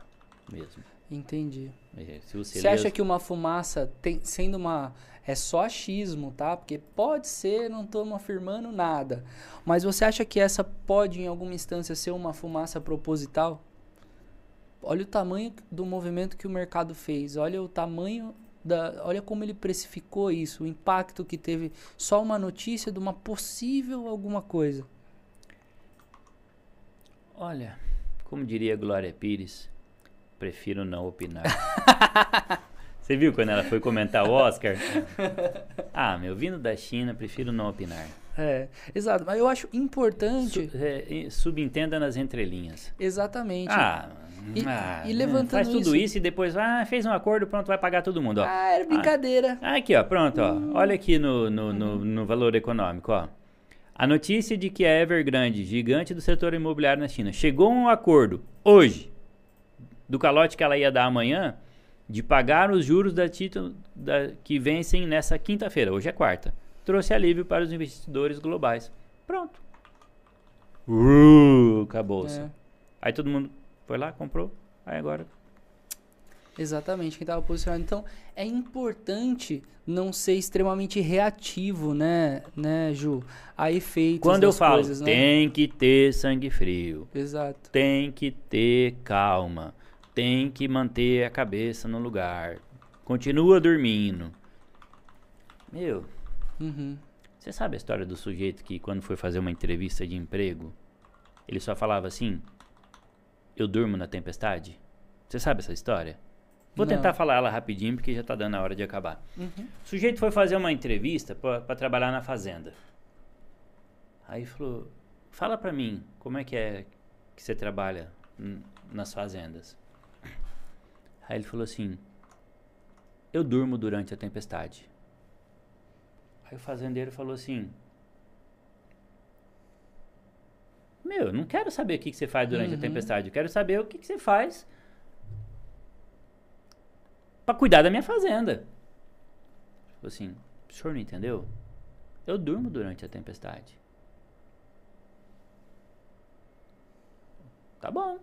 mesmo. Entendi. É, se você, Você acha que uma fumaça tem, sendo uma. É só achismo, tá? Porque pode ser, não estamos afirmando nada. Mas você acha que essa pode, em alguma instância, ser uma fumaça proposital? Olha o tamanho do movimento que o mercado fez. Olha o tamanho da. Olha como ele precificou isso, o impacto que teve só uma notícia de uma possível alguma coisa. Olha, como diria Glória Pires, prefiro não opinar. Você viu quando ela foi comentar o Oscar? Ah, meu, vindo da China, prefiro não opinar. É, exato. Mas eu acho importante. Su- é, subentenda nas entrelinhas. Exatamente. Ah, E- ah, e levantando faz tudo isso- isso e depois, ah, fez um acordo, pronto, vai pagar todo mundo, ó. Ah, era brincadeira. Ah, Aqui, ó, pronto, ó. Hum. Olha aqui no, no, no, no valor econômico, ó. A notícia de que a Evergrande, gigante do setor imobiliário na China, chegou a um acordo hoje do calote que ela ia dar amanhã de pagar os juros da título da, que vencem nessa quinta-feira, hoje é quarta. Trouxe alívio para os investidores globais. Pronto. Uh, acabou-se. É. Aí todo mundo foi lá, comprou. Aí agora Exatamente, quem estava posicionado. Então, é importante não ser extremamente reativo, né, né, Ju? A efeitos Quando eu falo, coisas, né? tem que ter sangue frio, Exato. tem que ter calma, tem que manter a cabeça no lugar, continua dormindo. Meu, Uhum. você sabe a história do sujeito que quando foi fazer uma entrevista de emprego, ele só falava assim: Eu durmo na tempestade? Você sabe essa história? Vou Não. tentar falar ela rapidinho porque já tá dando a hora de acabar. Uhum. O sujeito foi fazer uma entrevista para trabalhar na fazenda. Aí falou: Fala pra mim, como é que é que você trabalha nas fazendas? Aí ele falou assim: Eu durmo durante a tempestade. Aí o fazendeiro falou assim: Meu, eu não quero saber o que, que você faz durante a Uhum. tempestade, eu quero saber o que, que você faz para cuidar da minha fazenda. Falou assim: O senhor não entendeu? Eu durmo durante a tempestade. Tá bom.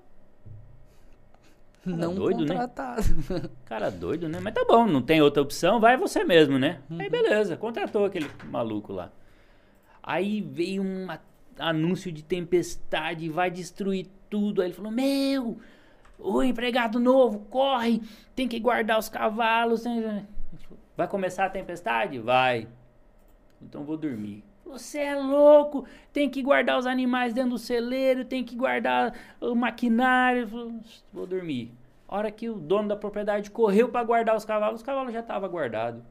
Não doido, né? contratado. Cara doido, né? Mas tá bom, não tem outra opção, vai você mesmo, né? Uhum. Aí beleza, contratou aquele maluco lá. Aí veio um anúncio de tempestade, vai destruir tudo. Aí ele falou: Meu, O empregado novo, corre, tem que guardar os cavalos. Vai começar a tempestade? Vai. Então vou dormir. Você é louco, tem que guardar os animais dentro do celeiro, tem que guardar o maquinário. Vou dormir. A hora que o dono da propriedade correu para guardar os cavalos, os cavalos já estavam guardados.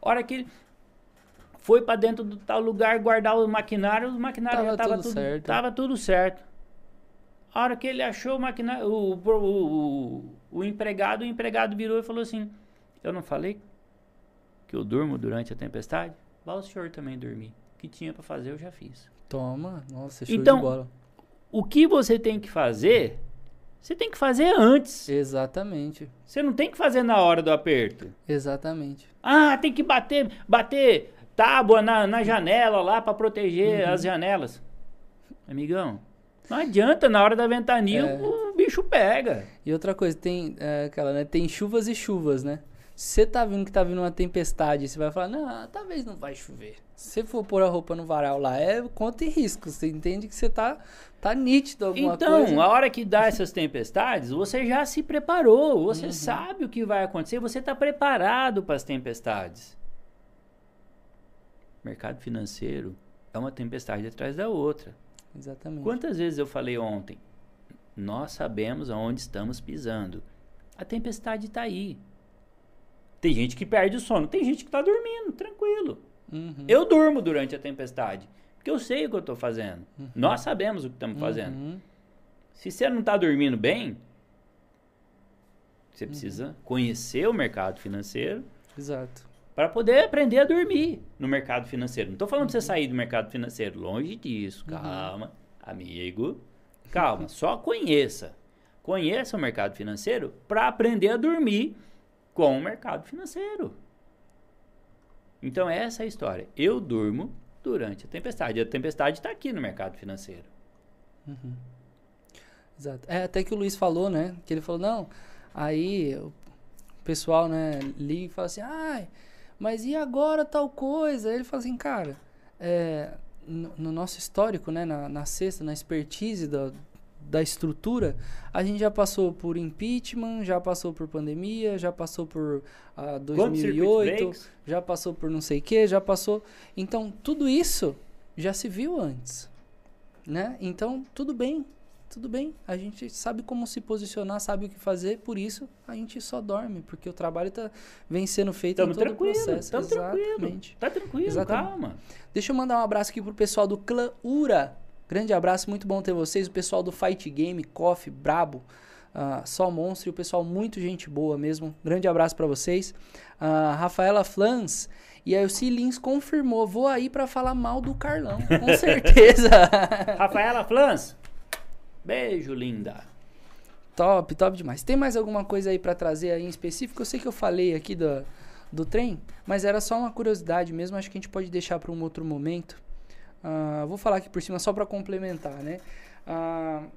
A hora que ele foi para dentro do tal lugar guardar o maquinário, o maquinário tava já estava tudo, tudo, certo. Tava tudo certo. A hora que ele achou o maquinário, o, o, o, o empregado, o empregado virou e falou assim: Eu não falei que eu durmo durante a tempestade? Vá o senhor também dormir. Que tinha para fazer eu já fiz. Toma, nossa, show então, de bola. O que você tem que fazer, você tem que fazer antes. Exatamente. Você não tem que fazer na hora do aperto. Exatamente. Ah, tem que bater, bater tábua na, na janela lá para proteger uhum. as janelas. Amigão, não adianta, na hora da ventania é. o bicho pega. E outra coisa, tem é, aquela, né? Tem chuvas e chuvas, né? Você tá vendo que tá vindo uma tempestade, você vai falar, não, talvez não vai chover. Se você for pôr a roupa no varal lá, é conta e risco. Você entende que você tá, tá nítido alguma então, coisa. Então, a hora que dá essas tempestades, você já se preparou, você uhum. sabe o que vai acontecer, você tá preparado para as tempestades. Mercado financeiro é uma tempestade atrás da outra. Exatamente. Quantas vezes eu falei ontem? Nós sabemos aonde estamos pisando. A tempestade está aí. Tem gente que perde o sono, tem gente que está dormindo, tranquilo. Uhum. Eu durmo durante a tempestade, porque eu sei o que eu estou fazendo. Uhum. Nós sabemos o que estamos fazendo. Uhum. Se você não está dormindo bem, você uhum. precisa conhecer o mercado financeiro. Exato. Para poder aprender a dormir no mercado financeiro. Não estou falando de você uhum. sair do mercado financeiro. Longe disso. Uhum. Calma, amigo. Calma. Só conheça. Conheça o mercado financeiro para aprender a dormir com o mercado financeiro. Então, essa é a história. Eu durmo durante a tempestade. A tempestade está aqui no mercado financeiro. Uhum. Exato. É até que o Luiz falou, né? Que ele falou, não, aí o pessoal, né, liga e fala assim, ai, mas e agora tal coisa? Aí ele fala assim, cara, é, no, no, nosso histórico, né, na, na cesta, na expertise do, da estrutura, a gente já passou por impeachment, já passou por pandemia, já passou por uh, 2008, já passou por não sei o que, já passou. Então, tudo isso já se viu antes, né? Então, tudo bem, tudo bem. A gente sabe como se posicionar, sabe o que fazer, por isso a gente só dorme, porque o trabalho tá, vem sendo feito tamo em todo tranquilo, o processo. Tamo Exatamente. Tranquilo. Tá tranquilo, Exatamente. calma. Deixa eu mandar um abraço aqui pro pessoal do Clã Ura. Grande abraço, muito bom ter vocês. O pessoal do Fight Game, Coffee, Brabo, uh, Só Monstro e o pessoal muito gente boa mesmo. Grande abraço para vocês. Uh, Rafaela Flans. E aí o Cilins confirmou, vou aí para falar mal do Carlão, com certeza. Rafaela Flans, beijo linda. Top, top demais. Tem mais alguma coisa aí para trazer aí em específico? Eu sei que eu falei aqui do, do trem, mas era só uma curiosidade mesmo. Acho que a gente pode deixar para um outro momento. Uh, vou falar aqui por cima só para complementar, né? Uh,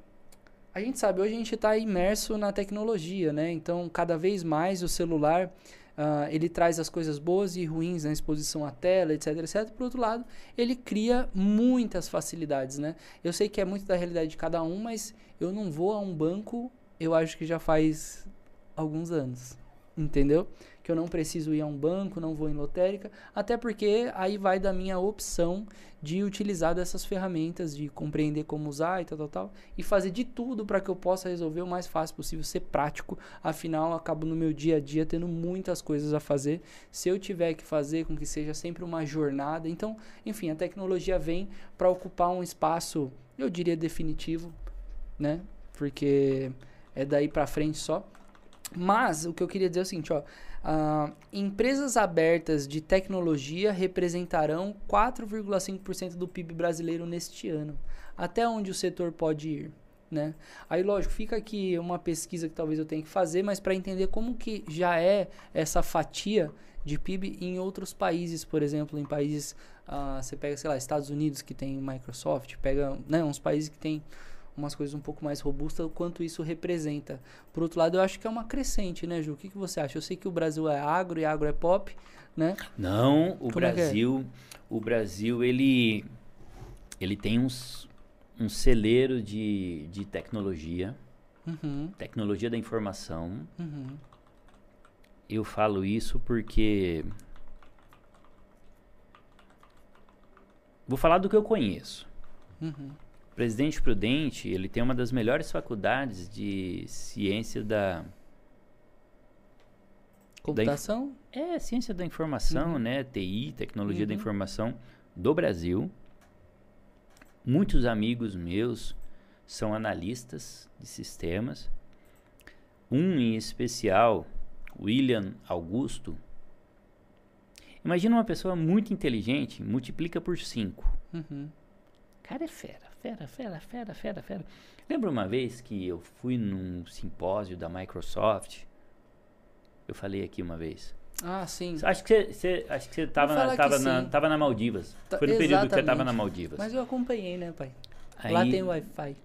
a gente sabe, hoje a gente está imerso na tecnologia, né? Então, cada vez mais o celular uh, ele traz as coisas boas e ruins na exposição à tela, etc, etc. Por outro lado, ele cria muitas facilidades, né? Eu sei que é muito da realidade de cada um, mas eu não vou a um banco, eu acho que já faz alguns anos, entendeu? Que eu não preciso ir a um banco, não vou em lotérica, até porque aí vai da minha opção de utilizar dessas ferramentas, de compreender como usar e tal, tal, tal, e fazer de tudo para que eu possa resolver o mais fácil possível, ser prático. Afinal, acabo no meu dia a dia tendo muitas coisas a fazer. Se eu tiver que fazer com que seja sempre uma jornada, então, enfim, a tecnologia vem para ocupar um espaço, eu diria definitivo, né? Porque é daí para frente só. Mas o que eu queria dizer é o seguinte, ó, Uh, empresas abertas de tecnologia representarão 4,5% do PIB brasileiro neste ano. Até onde o setor pode ir? Né? Aí, lógico, fica aqui uma pesquisa que talvez eu tenha que fazer, mas para entender como que já é essa fatia de PIB em outros países, por exemplo, em países, uh, você pega, sei lá, Estados Unidos que tem Microsoft, pega né, uns países que tem umas coisas um pouco mais robustas, o quanto isso representa. Por outro lado, eu acho que é uma crescente, né, Ju? O que, que você acha? Eu sei que o Brasil é agro e agro é pop, né? Não, o Como é é? Brasil, é o Brasil, ele, ele tem uns, um celeiro de, de tecnologia, Uhum. tecnologia da informação. Uhum. Eu falo isso porque. Vou falar do que eu conheço. Uhum. Presidente Prudente, ele tem uma das melhores faculdades de ciência da. Computação? É, ciência da informação, Uhum. né? TI, tecnologia da Uhum. informação do Brasil. Muitos amigos meus são analistas de sistemas. Um em especial, William Augusto. Imagina uma pessoa muito inteligente, multiplica por 5. Uhum. Cara é fera, fera, fera, fera, fera, fera. Lembra uma vez que eu fui num simpósio da Microsoft? Eu falei aqui uma vez. Ah, sim. Acho que você, acho que você tava, na, tava, na, tava na Maldivas. Tá- Foi no período que você tava na Maldivas. Mas eu acompanhei, né, pai? Aí, Lá tem Wi-Fi.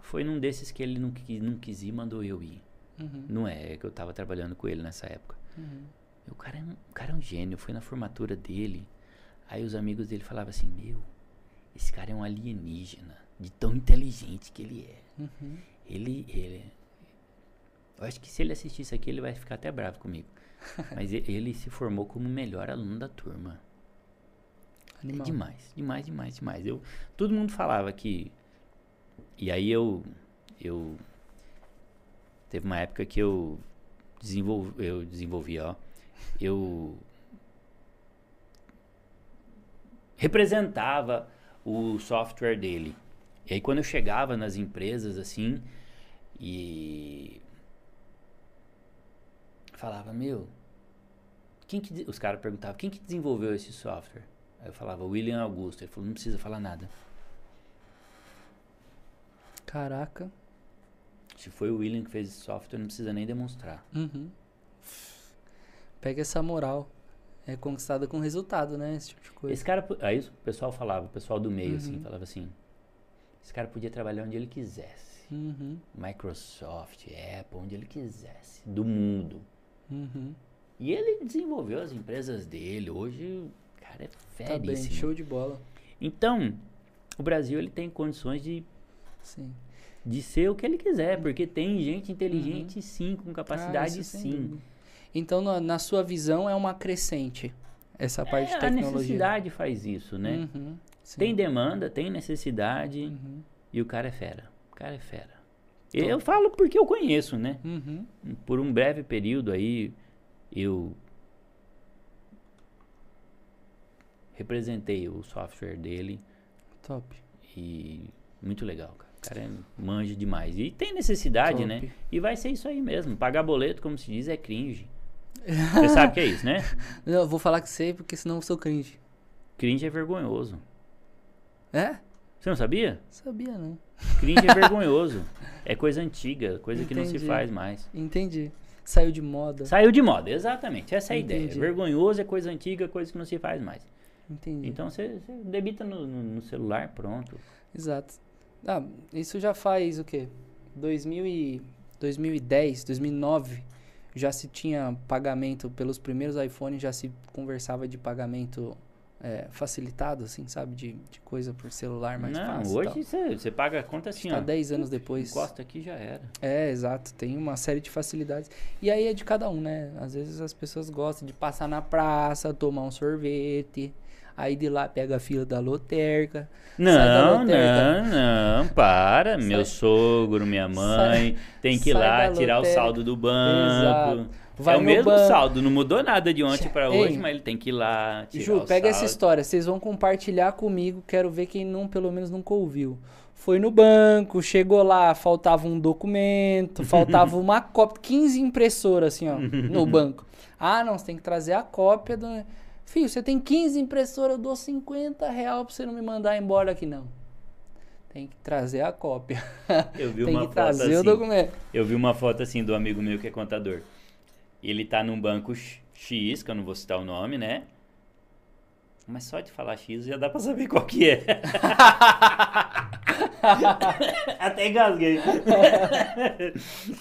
Foi num desses que ele não quis, não quis ir e mandou eu ir. Uhum. Não é, é que eu tava trabalhando com ele nessa época. Uhum. O cara, é um, o cara é um gênio. Eu fui na formatura dele. Aí os amigos dele falavam assim: Meu, esse cara é um alienígena. De tão inteligente que ele é. Uhum. Ele, ele. Eu acho que se ele assistir isso aqui, ele vai ficar até bravo comigo. Mas ele se formou como o melhor aluno da turma. Animal. É demais, demais, demais, demais. Eu, todo mundo falava que. E aí eu. Eu. Teve uma época que eu desenvolvi, eu desenvolvi, ó. Eu representava o software dele. E aí quando eu chegava nas empresas assim e falava, meu, quem que os caras perguntavam, quem que desenvolveu esse software? Aí eu falava, William Augusto. Ele falou, não precisa falar nada. Caraca. Se foi o William que fez esse software, não precisa nem demonstrar. Uhum. Pega essa moral. É conquistada com resultado, né? Esse tipo de coisa. Esse cara, aí o pessoal falava, o pessoal do meio assim, Uhum. falava assim, esse cara podia trabalhar onde ele quisesse. Uhum. Microsoft, Apple, onde ele quisesse, do mundo. Uhum. E ele desenvolveu as empresas dele. Hoje, o cara é Tá bem, feríssimo. show de bola. Então, o Brasil ele tem condições de, Sim. de ser o que ele quiser, porque tem gente inteligente sim, com Ah, capacidade sem sim. Então, na, na sua visão, é uma crescente essa parte É, de a tecnologia. necessidade faz isso, né? Uhum. Tem demanda, tem necessidade Uhum. e o cara é fera. O cara é fera. Top. Eu falo porque eu conheço, né? Uhum. Por um breve período aí, eu representei o software dele Top. e muito legal, cara. O cara é manja demais. E tem necessidade, Top. né? E vai ser isso aí mesmo. Pagar boleto, como se diz, é cringe. Você sabe o que é isso, né? Não, eu vou falar que sei, porque senão eu sou cringe. Cringe é vergonhoso. É? Você não sabia? Sabia, não. Cringe é vergonhoso. É coisa antiga, coisa que não se Entendi. faz mais. Entendi. Saiu de moda. Saiu de moda, exatamente. Essa é a ideia. Entendi. Vergonhoso é coisa antiga, coisa que não se faz mais. Entendi. Então você você debita no, no- no celular, pronto. Exato. Ah, isso já faz o quê? 2000 e 2010, 2009, já se tinha pagamento pelos primeiros iPhones, já se conversava de pagamento é, facilitado, assim, sabe? De, de coisa por celular mais não, fácil. hoje você paga a conta assim, Tá ó. 10 anos depois. Encosta aqui já era. É, exato. Tem uma série de facilidades. E aí é de cada um, né? Às vezes as pessoas gostam de passar na praça, tomar um sorvete. Aí de lá pega a fila da loterca. Não, não, não, para. Meu sogro, minha mãe, tem que ir sai lá tirar o saldo do banco. Exato. Vai é o mesmo banco. saldo, não mudou nada de ontem Ei. hoje, mas ele tem que ir lá tirar Ju, o pega essa história, vocês vão compartilhar comigo, quero ver quem não, pelo menos nunca ouviu. Foi no banco, chegou lá, faltava um documento, faltava uma cópia, 15 impressoras assim, ó, no banco. Ah, não, você tem que trazer a cópia do... Filho, você tem 15 impressoras, eu dou 50 real pra você não me mandar embora aqui, não. Tem que trazer a cópia. Eu vi tem uma que foto trazer o assim. documento. Eu vi uma foto assim do amigo meu que é contador. Ele tá num banco X- X, que eu não vou citar o nome, né? Mas só de falar X já dá pra saber qual que é. Até engasguei.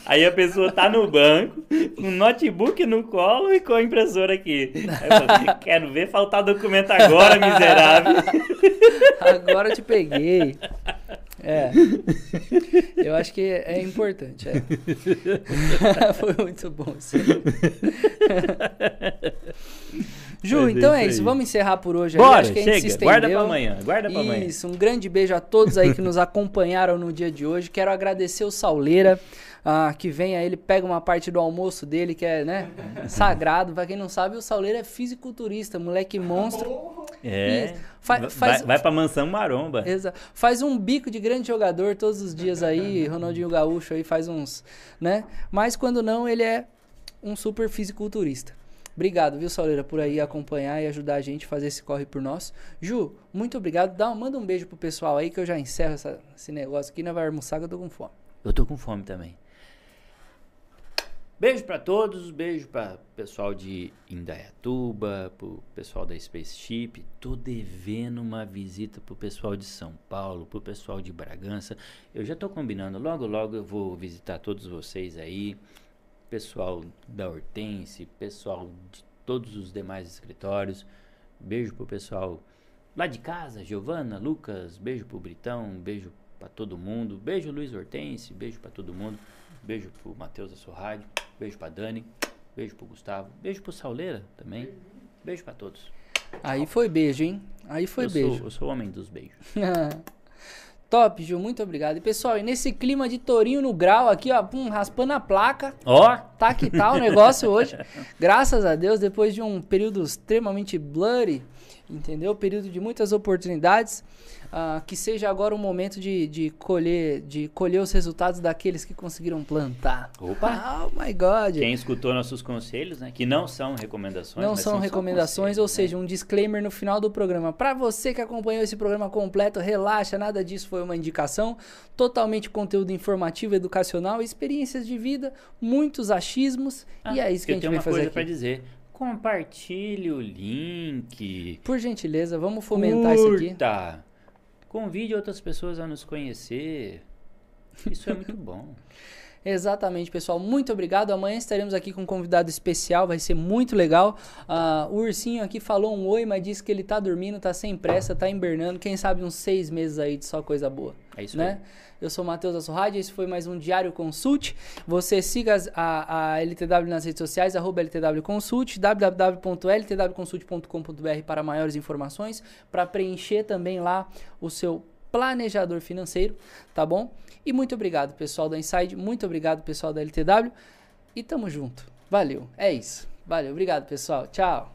Aí a pessoa tá no banco, com notebook no colo e com a impressora aqui. Eu falei, quero ver faltar documento agora, miserável. Agora eu te peguei. É. Eu acho que é importante. É. Foi muito bom. Sim. Ju, é então é isso aí. Vamos encerrar por hoje. Bora, acho que a gente se chega. estendeu. Guarda pra amanhã. Guarda pra amanhã. Isso, um grande beijo a todos aí que nos acompanharam no dia de hoje. Quero agradecer o Sauleira, ah, que vem aí, ele pega uma parte do almoço dele, que é, né, sagrado. Pra quem não sabe, o Sauleira é fisiculturista, moleque monstro. É. Fa- Vai- faz- vai, vai pra mansão maromba. Exa- Faz um bico de grande jogador todos os dias aí, Ronaldinho Gaúcho aí faz uns, né? Mas quando não, ele é um super fisiculturista. Obrigado, viu, Sauleira, por aí acompanhar e ajudar a gente a fazer esse corre por nós. Ju, muito obrigado. Dá, manda um beijo pro pessoal aí que eu já encerro essa- esse negócio aqui. Não vai almoçar que eu tô com fome. Eu tô com fome também. Beijo pra todos, beijo pra pessoal de Indaiatuba, pro pessoal da Spaceship. Tô devendo uma visita pro pessoal de São Paulo, pro pessoal de Bragança. Eu já tô combinando, logo logo eu vou visitar todos vocês aí. Pessoal da Hortense, pessoal de todos os demais escritórios. Beijo pro pessoal lá de casa, Giovana, Lucas, beijo pro Britão, beijo pra todo mundo. Beijo Luiz Hortense, beijo pra todo mundo. Beijo pro Matheus Assorrade, beijo pra Dani, beijo pro Gustavo, beijo pro Sauleira também. Beijo pra todos. Aí foi beijo, hein? Aí foi eu beijo. Sou, eu sou o homem dos beijos. Top, Ju, muito obrigado. E pessoal, e nesse clima de tourinho no grau aqui, ó, pum, raspando a placa. Ó, Tá que tá o negócio hoje. Graças a Deus, depois de um período extremamente blurry, entendeu? Período de muitas oportunidades. ah, que seja agora o momento de, de colher de colher os resultados daqueles que conseguiram plantar. Opa! Oh my God! quem escutou nossos conselhos, né? Que não são recomendações. Não são só recomendações, ou né? seja, um disclaimer no final do programa. Para você que acompanhou esse programa completo, relaxa, nada disso foi uma indicação. Totalmente conteúdo informativo, educacional, experiências de vida, muitos achismos. Ah, e é isso que a eu gente tenho vai uma fazer coisa aqui. pra dizer. Compartilhe o link. Por gentileza, vamos fomentar isso aqui. Curta. Convide outras pessoas a nos conhecer. Isso é muito bom. Exatamente, pessoal. Muito obrigado. Amanhã estaremos aqui com um convidado especial, vai ser muito legal. Ah, o Ursinho aqui falou um oi, mas disse que ele tá dormindo, tá sem pressa, tá hibernando. Quem sabe uns seis meses aí de só coisa boa. É isso né? Eu sou o Matheus Assorrade, esse foi mais um Diário Consult. Você siga a, a LTW nas redes sociais, arroba LTW Consult, www.ltwconsult.com.br para maiores informações, para preencher também lá o seu planejador financeiro, tá bom? E muito obrigado, pessoal da Inside, muito obrigado, pessoal da LTW, e tamo junto. Valeu, é isso. Valeu, obrigado, pessoal. Tchau.